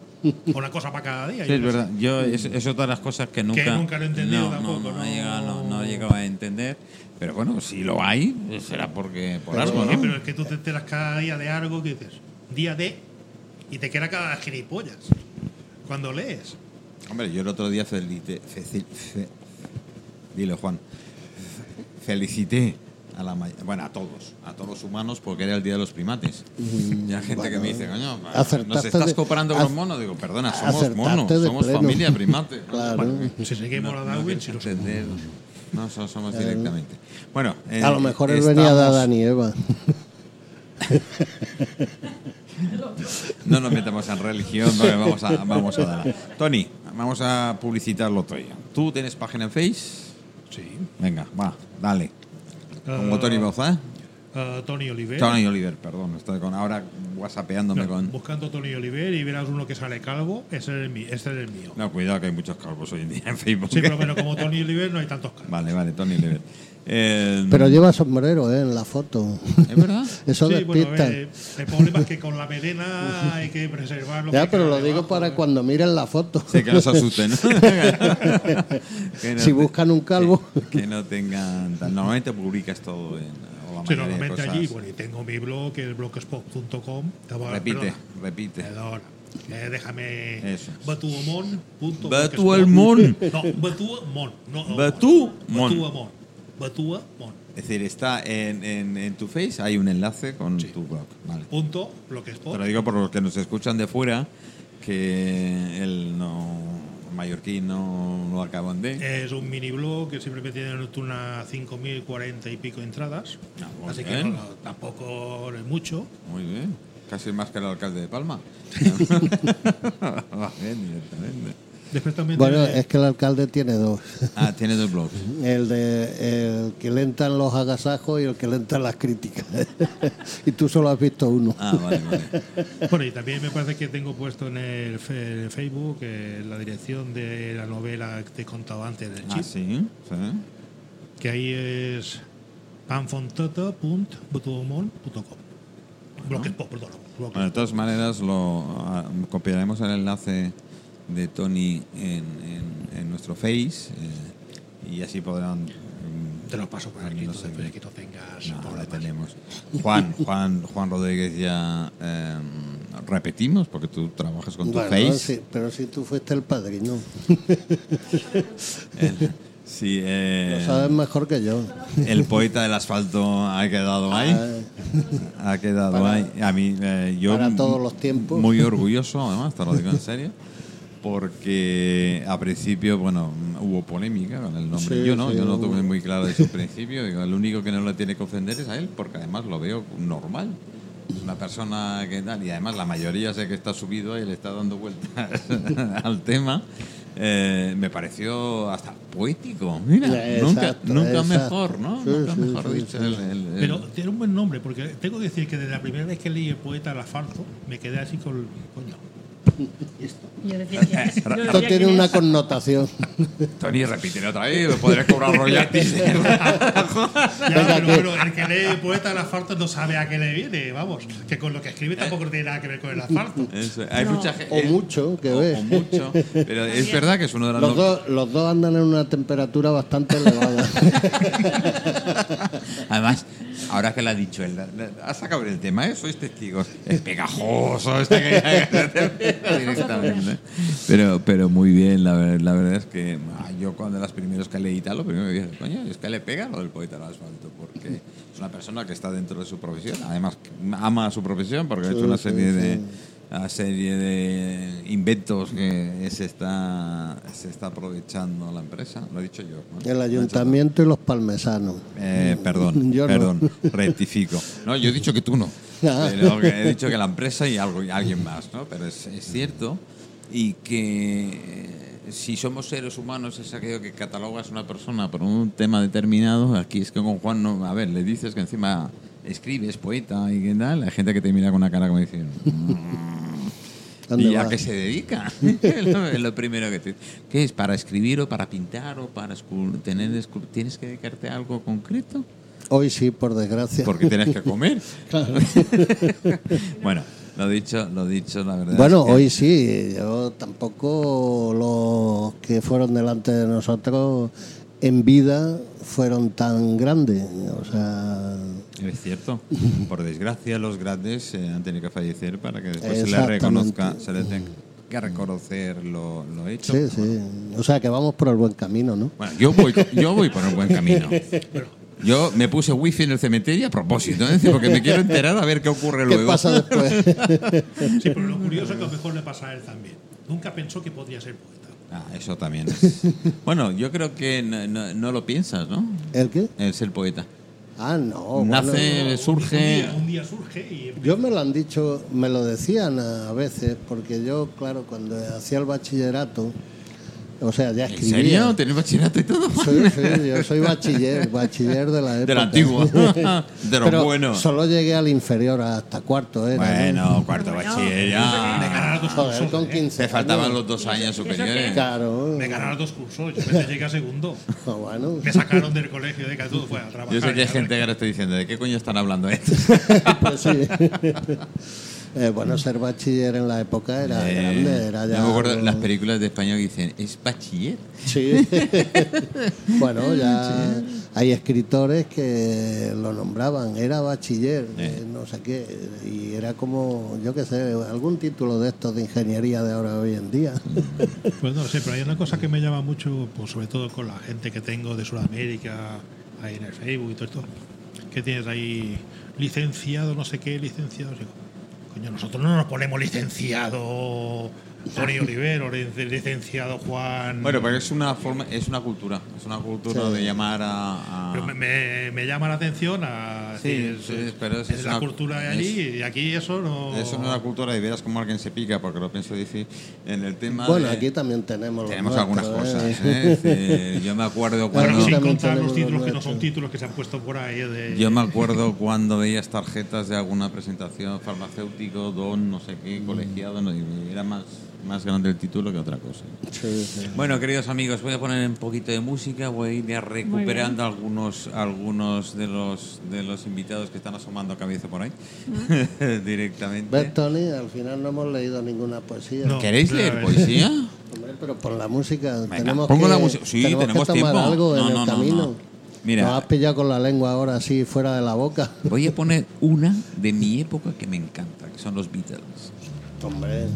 Speaker 4: Una cosa para cada día.
Speaker 1: Sí, es
Speaker 4: sé.
Speaker 1: verdad. Yo, es, es otra de las cosas que nunca.
Speaker 4: nunca lo he entendido
Speaker 1: no,
Speaker 4: tampoco,
Speaker 1: No, no,
Speaker 4: no.
Speaker 1: he llegado, no, no he llegado a entender. Pero bueno, si lo hay, será porque por algo,
Speaker 4: Sí,
Speaker 1: ¿no?
Speaker 4: pero es que tú te enteras cada día de algo que dices, día de, y te queda cada gilipollas. Cuando lees.
Speaker 1: Hombre, yo el otro día felicité. fe- dile, Juan. Felicité a la bueno, a todos, a todos los humanos, porque era el día de los primates. y hay gente que me dice, coño, nos
Speaker 3: acertaste
Speaker 1: estás
Speaker 3: de-
Speaker 1: comparando con los monos. Digo, perdona, somos monos, somos
Speaker 3: pleno.
Speaker 1: familia primate. *laughs*
Speaker 3: Claro.
Speaker 4: Bueno, *laughs* si seguimos a Darwin, si
Speaker 1: no,
Speaker 4: lo somos.
Speaker 1: no, so- somos directamente. Bueno, eh,
Speaker 3: A lo mejor él venía de Adán y Eva. *laughs*
Speaker 1: No nos metamos en religión, vamos a, vamos a dar. Tony, vamos a publicitar lo tuyo. ¿Tú tienes página en Face?
Speaker 4: Sí.
Speaker 1: Venga, va, dale. Como
Speaker 4: Ah,
Speaker 1: Tony Boza.
Speaker 4: ah, Tony Oliver.
Speaker 1: Tony Oliver, perdón. Estoy con, ahora whatsappeándome
Speaker 4: No,
Speaker 1: con...
Speaker 4: Buscando Tony Oliver y verás uno que sale calvo, ese es el mío. Ese es el mío.
Speaker 1: No, cuidado que hay muchos calvos hoy en día en Facebook.
Speaker 4: Sí, pero bueno, como Tony Oliver no hay tantos calvos.
Speaker 1: Vale, vale, Tony Oliver. Eh,
Speaker 3: Pero lleva sombrero ¿eh? en la foto.
Speaker 1: ¿Es verdad? *laughs*
Speaker 3: Eso
Speaker 4: sí, bueno,
Speaker 3: despista.
Speaker 4: eh, el problema es que con la melena *laughs* hay que preservarlo.
Speaker 3: ya, pero lo digo para cuando miren la foto.
Speaker 1: Sí, que no se asusten. ¿no? *laughs* Que no
Speaker 3: si
Speaker 1: te-
Speaker 3: buscan un calvo.
Speaker 1: Que, que no tengan... Normalmente publicas todo en... o la
Speaker 4: Sí, normalmente
Speaker 1: cosas.
Speaker 4: allí, bueno, y tengo mi blog, que es blogspot.com.
Speaker 1: Repite, repite.
Speaker 4: Perdona. Eh, déjame.
Speaker 1: Eso. Batualmon.
Speaker 4: No, Batuamon. No,
Speaker 1: Batuamon.
Speaker 4: Batuamon. Batuamon.
Speaker 1: Es decir, está en, en, en tu face, hay un enlace con tu blog. Vale.
Speaker 4: Punto
Speaker 1: Te
Speaker 4: blogspot.
Speaker 1: lo digo por los que nos escuchan de fuera, que el no mallorquín no lo acaban de.
Speaker 4: Es un mini blog que siempre tiene unas 5.040 y pico entradas.
Speaker 1: Ah,
Speaker 4: así
Speaker 1: bien.
Speaker 4: que no, tampoco es mucho.
Speaker 1: Muy bien. Casi más que el alcalde de Palma. *laughs* *laughs* Bien, directamente.
Speaker 4: Después también
Speaker 3: Bueno,
Speaker 4: tiene-
Speaker 3: es que el alcalde tiene dos.
Speaker 1: Ah, tiene dos blogs. *laughs*
Speaker 3: El de el que le entran los agasajos y el que le entran las críticas. *laughs* y tú solo has visto uno.
Speaker 1: Ah, vale, vale. *laughs*
Speaker 4: Bueno, y también me parece que tengo puesto en el, fe- en Facebook eh, la dirección de la novela que te he contado antes del
Speaker 1: Ah,
Speaker 4: chip,
Speaker 1: sí, sí.
Speaker 4: que ahí es panfontata.butuomon.com. Blogspot, perdón. blogspot.
Speaker 1: Bueno, de todas maneras, lo ah, copiaremos el enlace de Tony en, en- en nuestro Face eh, y así podrán. mm,
Speaker 4: Te lo paso por aquí,
Speaker 1: no
Speaker 4: entonces,
Speaker 1: sé
Speaker 4: que no tengas
Speaker 1: No, tenemos. Juan, *laughs* Juan, Juan Rodríguez ya eh, repetimos porque tú trabajas con tu
Speaker 3: Bueno,
Speaker 1: face.
Speaker 3: sí, pero si tú fuiste el padrino, *laughs*
Speaker 1: El- sí, eh,
Speaker 3: lo sabes mejor que yo.
Speaker 1: el poeta del asfalto ha quedado ahí. Ha quedado
Speaker 3: Para-
Speaker 1: ahí. A mí, eh, yo
Speaker 3: para todos los tiempos.
Speaker 1: Muy orgulloso, además, te lo digo en serio. *laughs* Porque a principio, bueno, hubo polémica con el nombre.
Speaker 3: Sí,
Speaker 1: yo no,
Speaker 3: sí,
Speaker 1: yo no tuve muy claro desde el principio. Digo, el único que no le tiene que ofender es a él, porque además lo veo normal. es una persona que tal, y además la mayoría sé que está subido y le está dando vueltas *laughs* al tema. Eh, me pareció hasta poético. Mira, nunca,
Speaker 3: Exacto,
Speaker 1: nunca
Speaker 3: exacto.
Speaker 1: mejor, ¿no?
Speaker 3: Sí,
Speaker 1: nunca
Speaker 3: sí,
Speaker 1: mejor
Speaker 3: sí,
Speaker 1: dicho.
Speaker 3: sí,
Speaker 1: el- el- el-
Speaker 4: Pero tiene un buen nombre, porque tengo que decir que desde la primera vez que leí el poeta El asfalto, me quedé así con. Coño.
Speaker 2: Y yo decía que
Speaker 3: Esto tiene una connotación.
Speaker 1: Tony, repítelo otra vez, podré cobrar *laughs* royalties.
Speaker 4: Ya,
Speaker 3: Venga,
Speaker 4: pero,
Speaker 3: que-
Speaker 4: pero el que lee poeta El asfalto no sabe a qué le viene, vamos. Que con lo que escribe tampoco tiene nada que ver con el asfalto.
Speaker 1: Eso, hay
Speaker 2: No.
Speaker 1: mucha gente.
Speaker 3: O mucho, que
Speaker 1: o-
Speaker 3: ves.
Speaker 1: o mucho. Pero es verdad que es uno de los.
Speaker 3: Los dos, los dos andan en una temperatura bastante elevada. *laughs*
Speaker 1: Además, ahora que lo ha dicho él, la- la- ha sacado el tema, ¿eh? Sois testigos. Es pegajoso este que *laughs* directamente. Pero, pero muy bien, la, ver- la verdad es que ah, yo cuando las primeros que leí tal, lo primero que dije, coño, es que le pega lo del poeta al asfalto, porque es una persona que está dentro de su profesión, además ama su profesión porque ha hecho una serie de una serie de inventos que se está se está aprovechando la empresa, lo he dicho yo. ¿no?
Speaker 3: El ayuntamiento y los palmesanos.
Speaker 1: eh, perdón, *laughs*
Speaker 3: Yo no.
Speaker 1: perdón, *laughs* rectifico. No, yo he dicho que tú no.
Speaker 3: Ah.
Speaker 1: Pero que he dicho que la empresa y algo y alguien más, ¿no? Pero es, es cierto y que eh, si somos seres humanos es aquello que catalogas a una persona por un tema determinado. Aquí es que con Juan no, a ver, le dices que encima escribes, poeta y qué tal, hay gente que te mira con una cara como diciendo.
Speaker 3: ¿Dónde
Speaker 1: ¿Y a qué se dedica? es, *laughs* lo, lo primero que te... ¿Qué es? ¿Para escribir o para pintar o para tener ¿Tienes que dedicarte a algo concreto?
Speaker 3: Hoy sí, por desgracia.
Speaker 1: Porque tienes que comer. *laughs* *laughs* bueno, lo dicho, lo dicho, la verdad.
Speaker 3: Bueno,
Speaker 1: es que-
Speaker 3: hoy sí. Yo tampoco los que fueron delante de nosotros en vida fueron tan grandes. O sea,
Speaker 1: Es cierto. *laughs* Por desgracia, los grandes eh, han tenido que fallecer para que después se les reconozca, se les tenga que reconocer lo, lo hecho.
Speaker 3: sí, sí. O sea, que vamos por el buen camino, ¿no?
Speaker 1: Bueno, yo voy, yo voy por el buen camino. *laughs* Yo me puse wifi en el cementerio a propósito, ¿eh? porque me quiero enterar a ver qué ocurre
Speaker 3: ¿Qué
Speaker 1: luego.
Speaker 3: pasa después? *laughs*
Speaker 4: Sí, pero lo curioso es que a lo mejor le pasa a él también. Nunca pensó que podría ser poeta.
Speaker 1: Ah, eso también es. Bueno, yo creo que no, no- no lo piensas, ¿no?
Speaker 3: ¿El qué?
Speaker 1: El ser poeta.
Speaker 3: Ah, no.
Speaker 1: Nace,
Speaker 3: bueno,
Speaker 1: surge.
Speaker 4: Un día, un día surge y
Speaker 3: Yo me lo han dicho, me lo decían a veces, porque yo, claro, cuando hacía el bachillerato, o sea, ya
Speaker 1: ¿En
Speaker 3: escribía.
Speaker 1: serio? ¿Tenés bachillerato y todo?
Speaker 3: Sí, sí, yo soy bachiller, bachiller de la época.
Speaker 1: Del antiguo. *laughs* De lo
Speaker 3: Pero
Speaker 1: bueno.
Speaker 3: solo llegué al inferior, hasta cuarto. ¿no?
Speaker 1: Bueno, cuarto bachiller ya.
Speaker 4: Ganaron dos
Speaker 3: Joder,
Speaker 4: cursos.
Speaker 3: con 15
Speaker 1: Te faltaban los dos años superiores.
Speaker 3: Claro.
Speaker 4: Me ganaron dos cursos. Yo me llegué a segundo. *laughs*
Speaker 3: Bueno.
Speaker 4: Me sacaron del colegio de que todo fue a trabajar.
Speaker 1: Yo sé que hay gente que ahora está diciendo, ¿de qué coño están hablando *laughs* estos?
Speaker 3: Pues sí. *laughs* Eh, bueno, ser bachiller en la época era
Speaker 1: Eh,
Speaker 3: grande, era ya.
Speaker 1: yo me acuerdo
Speaker 3: algo-
Speaker 1: las películas de España que dicen, ¿es bachiller?
Speaker 3: Sí. *laughs* bueno, *laughs* ya hay escritores que lo nombraban, era bachiller, eh, no sé qué, y era como, yo qué sé, algún título de estos de ingeniería de ahora hoy en día.
Speaker 4: Pues no lo sé, pero hay una cosa que me llama mucho, pues sobre todo con la gente que tengo de Sudamérica, ahí en el Facebook y todo esto, que tienes ahí licenciado, no sé qué, licenciado. Digo, nosotros no nos ponemos licenciado Tony Olivero, lic- licenciado Juan.
Speaker 1: Bueno, pero es una forma, es una cultura, es una cultura
Speaker 3: Sí.
Speaker 1: de llamar a... a-
Speaker 4: Pero me, me- me llama la atención a
Speaker 1: Sí, sí,
Speaker 4: es,
Speaker 1: pero es-
Speaker 4: es
Speaker 1: es
Speaker 4: la
Speaker 1: una-
Speaker 4: cultura de allí y aquí eso no.
Speaker 1: Eso no es una cultura y verás cómo alguien se pica, porque lo pienso decir en el tema
Speaker 3: Bueno,
Speaker 1: de-
Speaker 3: aquí también tenemos
Speaker 1: tenemos
Speaker 3: nuestros,
Speaker 1: algunas
Speaker 3: ¿eh?
Speaker 1: cosas. ¿eh? Es decir, yo me acuerdo cuando...
Speaker 4: Bueno, sin contar los títulos
Speaker 3: los
Speaker 4: que no son títulos que se han puesto por ahí. De,
Speaker 1: Yo me acuerdo cuando veías tarjetas de alguna presentación farmacéutico, don, no sé qué, colegiado, no, era más, más grande el título que otra cosa.
Speaker 3: Sí, sí.
Speaker 1: Bueno, queridos amigos, voy a poner un poquito de música, voy a ir recuperando algunos, algunos de los de los invitados que están asomando cabeza por ahí *laughs* directamente.
Speaker 3: ¿Ves, Tony? Al final no hemos leído ninguna poesía.
Speaker 4: No.
Speaker 1: ¿Queréis leer
Speaker 4: Claro,
Speaker 1: poesía?
Speaker 3: Hombre, pero por la música.
Speaker 1: Venga,
Speaker 3: tenemos
Speaker 1: pongo
Speaker 3: que,
Speaker 1: la música. Sí,
Speaker 3: tenemos,
Speaker 1: tenemos
Speaker 3: que tomar
Speaker 1: tiempo.
Speaker 3: algo
Speaker 1: No,
Speaker 3: en
Speaker 1: no,
Speaker 3: el
Speaker 1: no,
Speaker 3: camino.
Speaker 1: no. Mira.
Speaker 3: Nos has pillado con la lengua ahora así fuera de la boca.
Speaker 1: Voy a poner una de mi *laughs* época que me encanta, que son los Beatles.
Speaker 3: Hombre.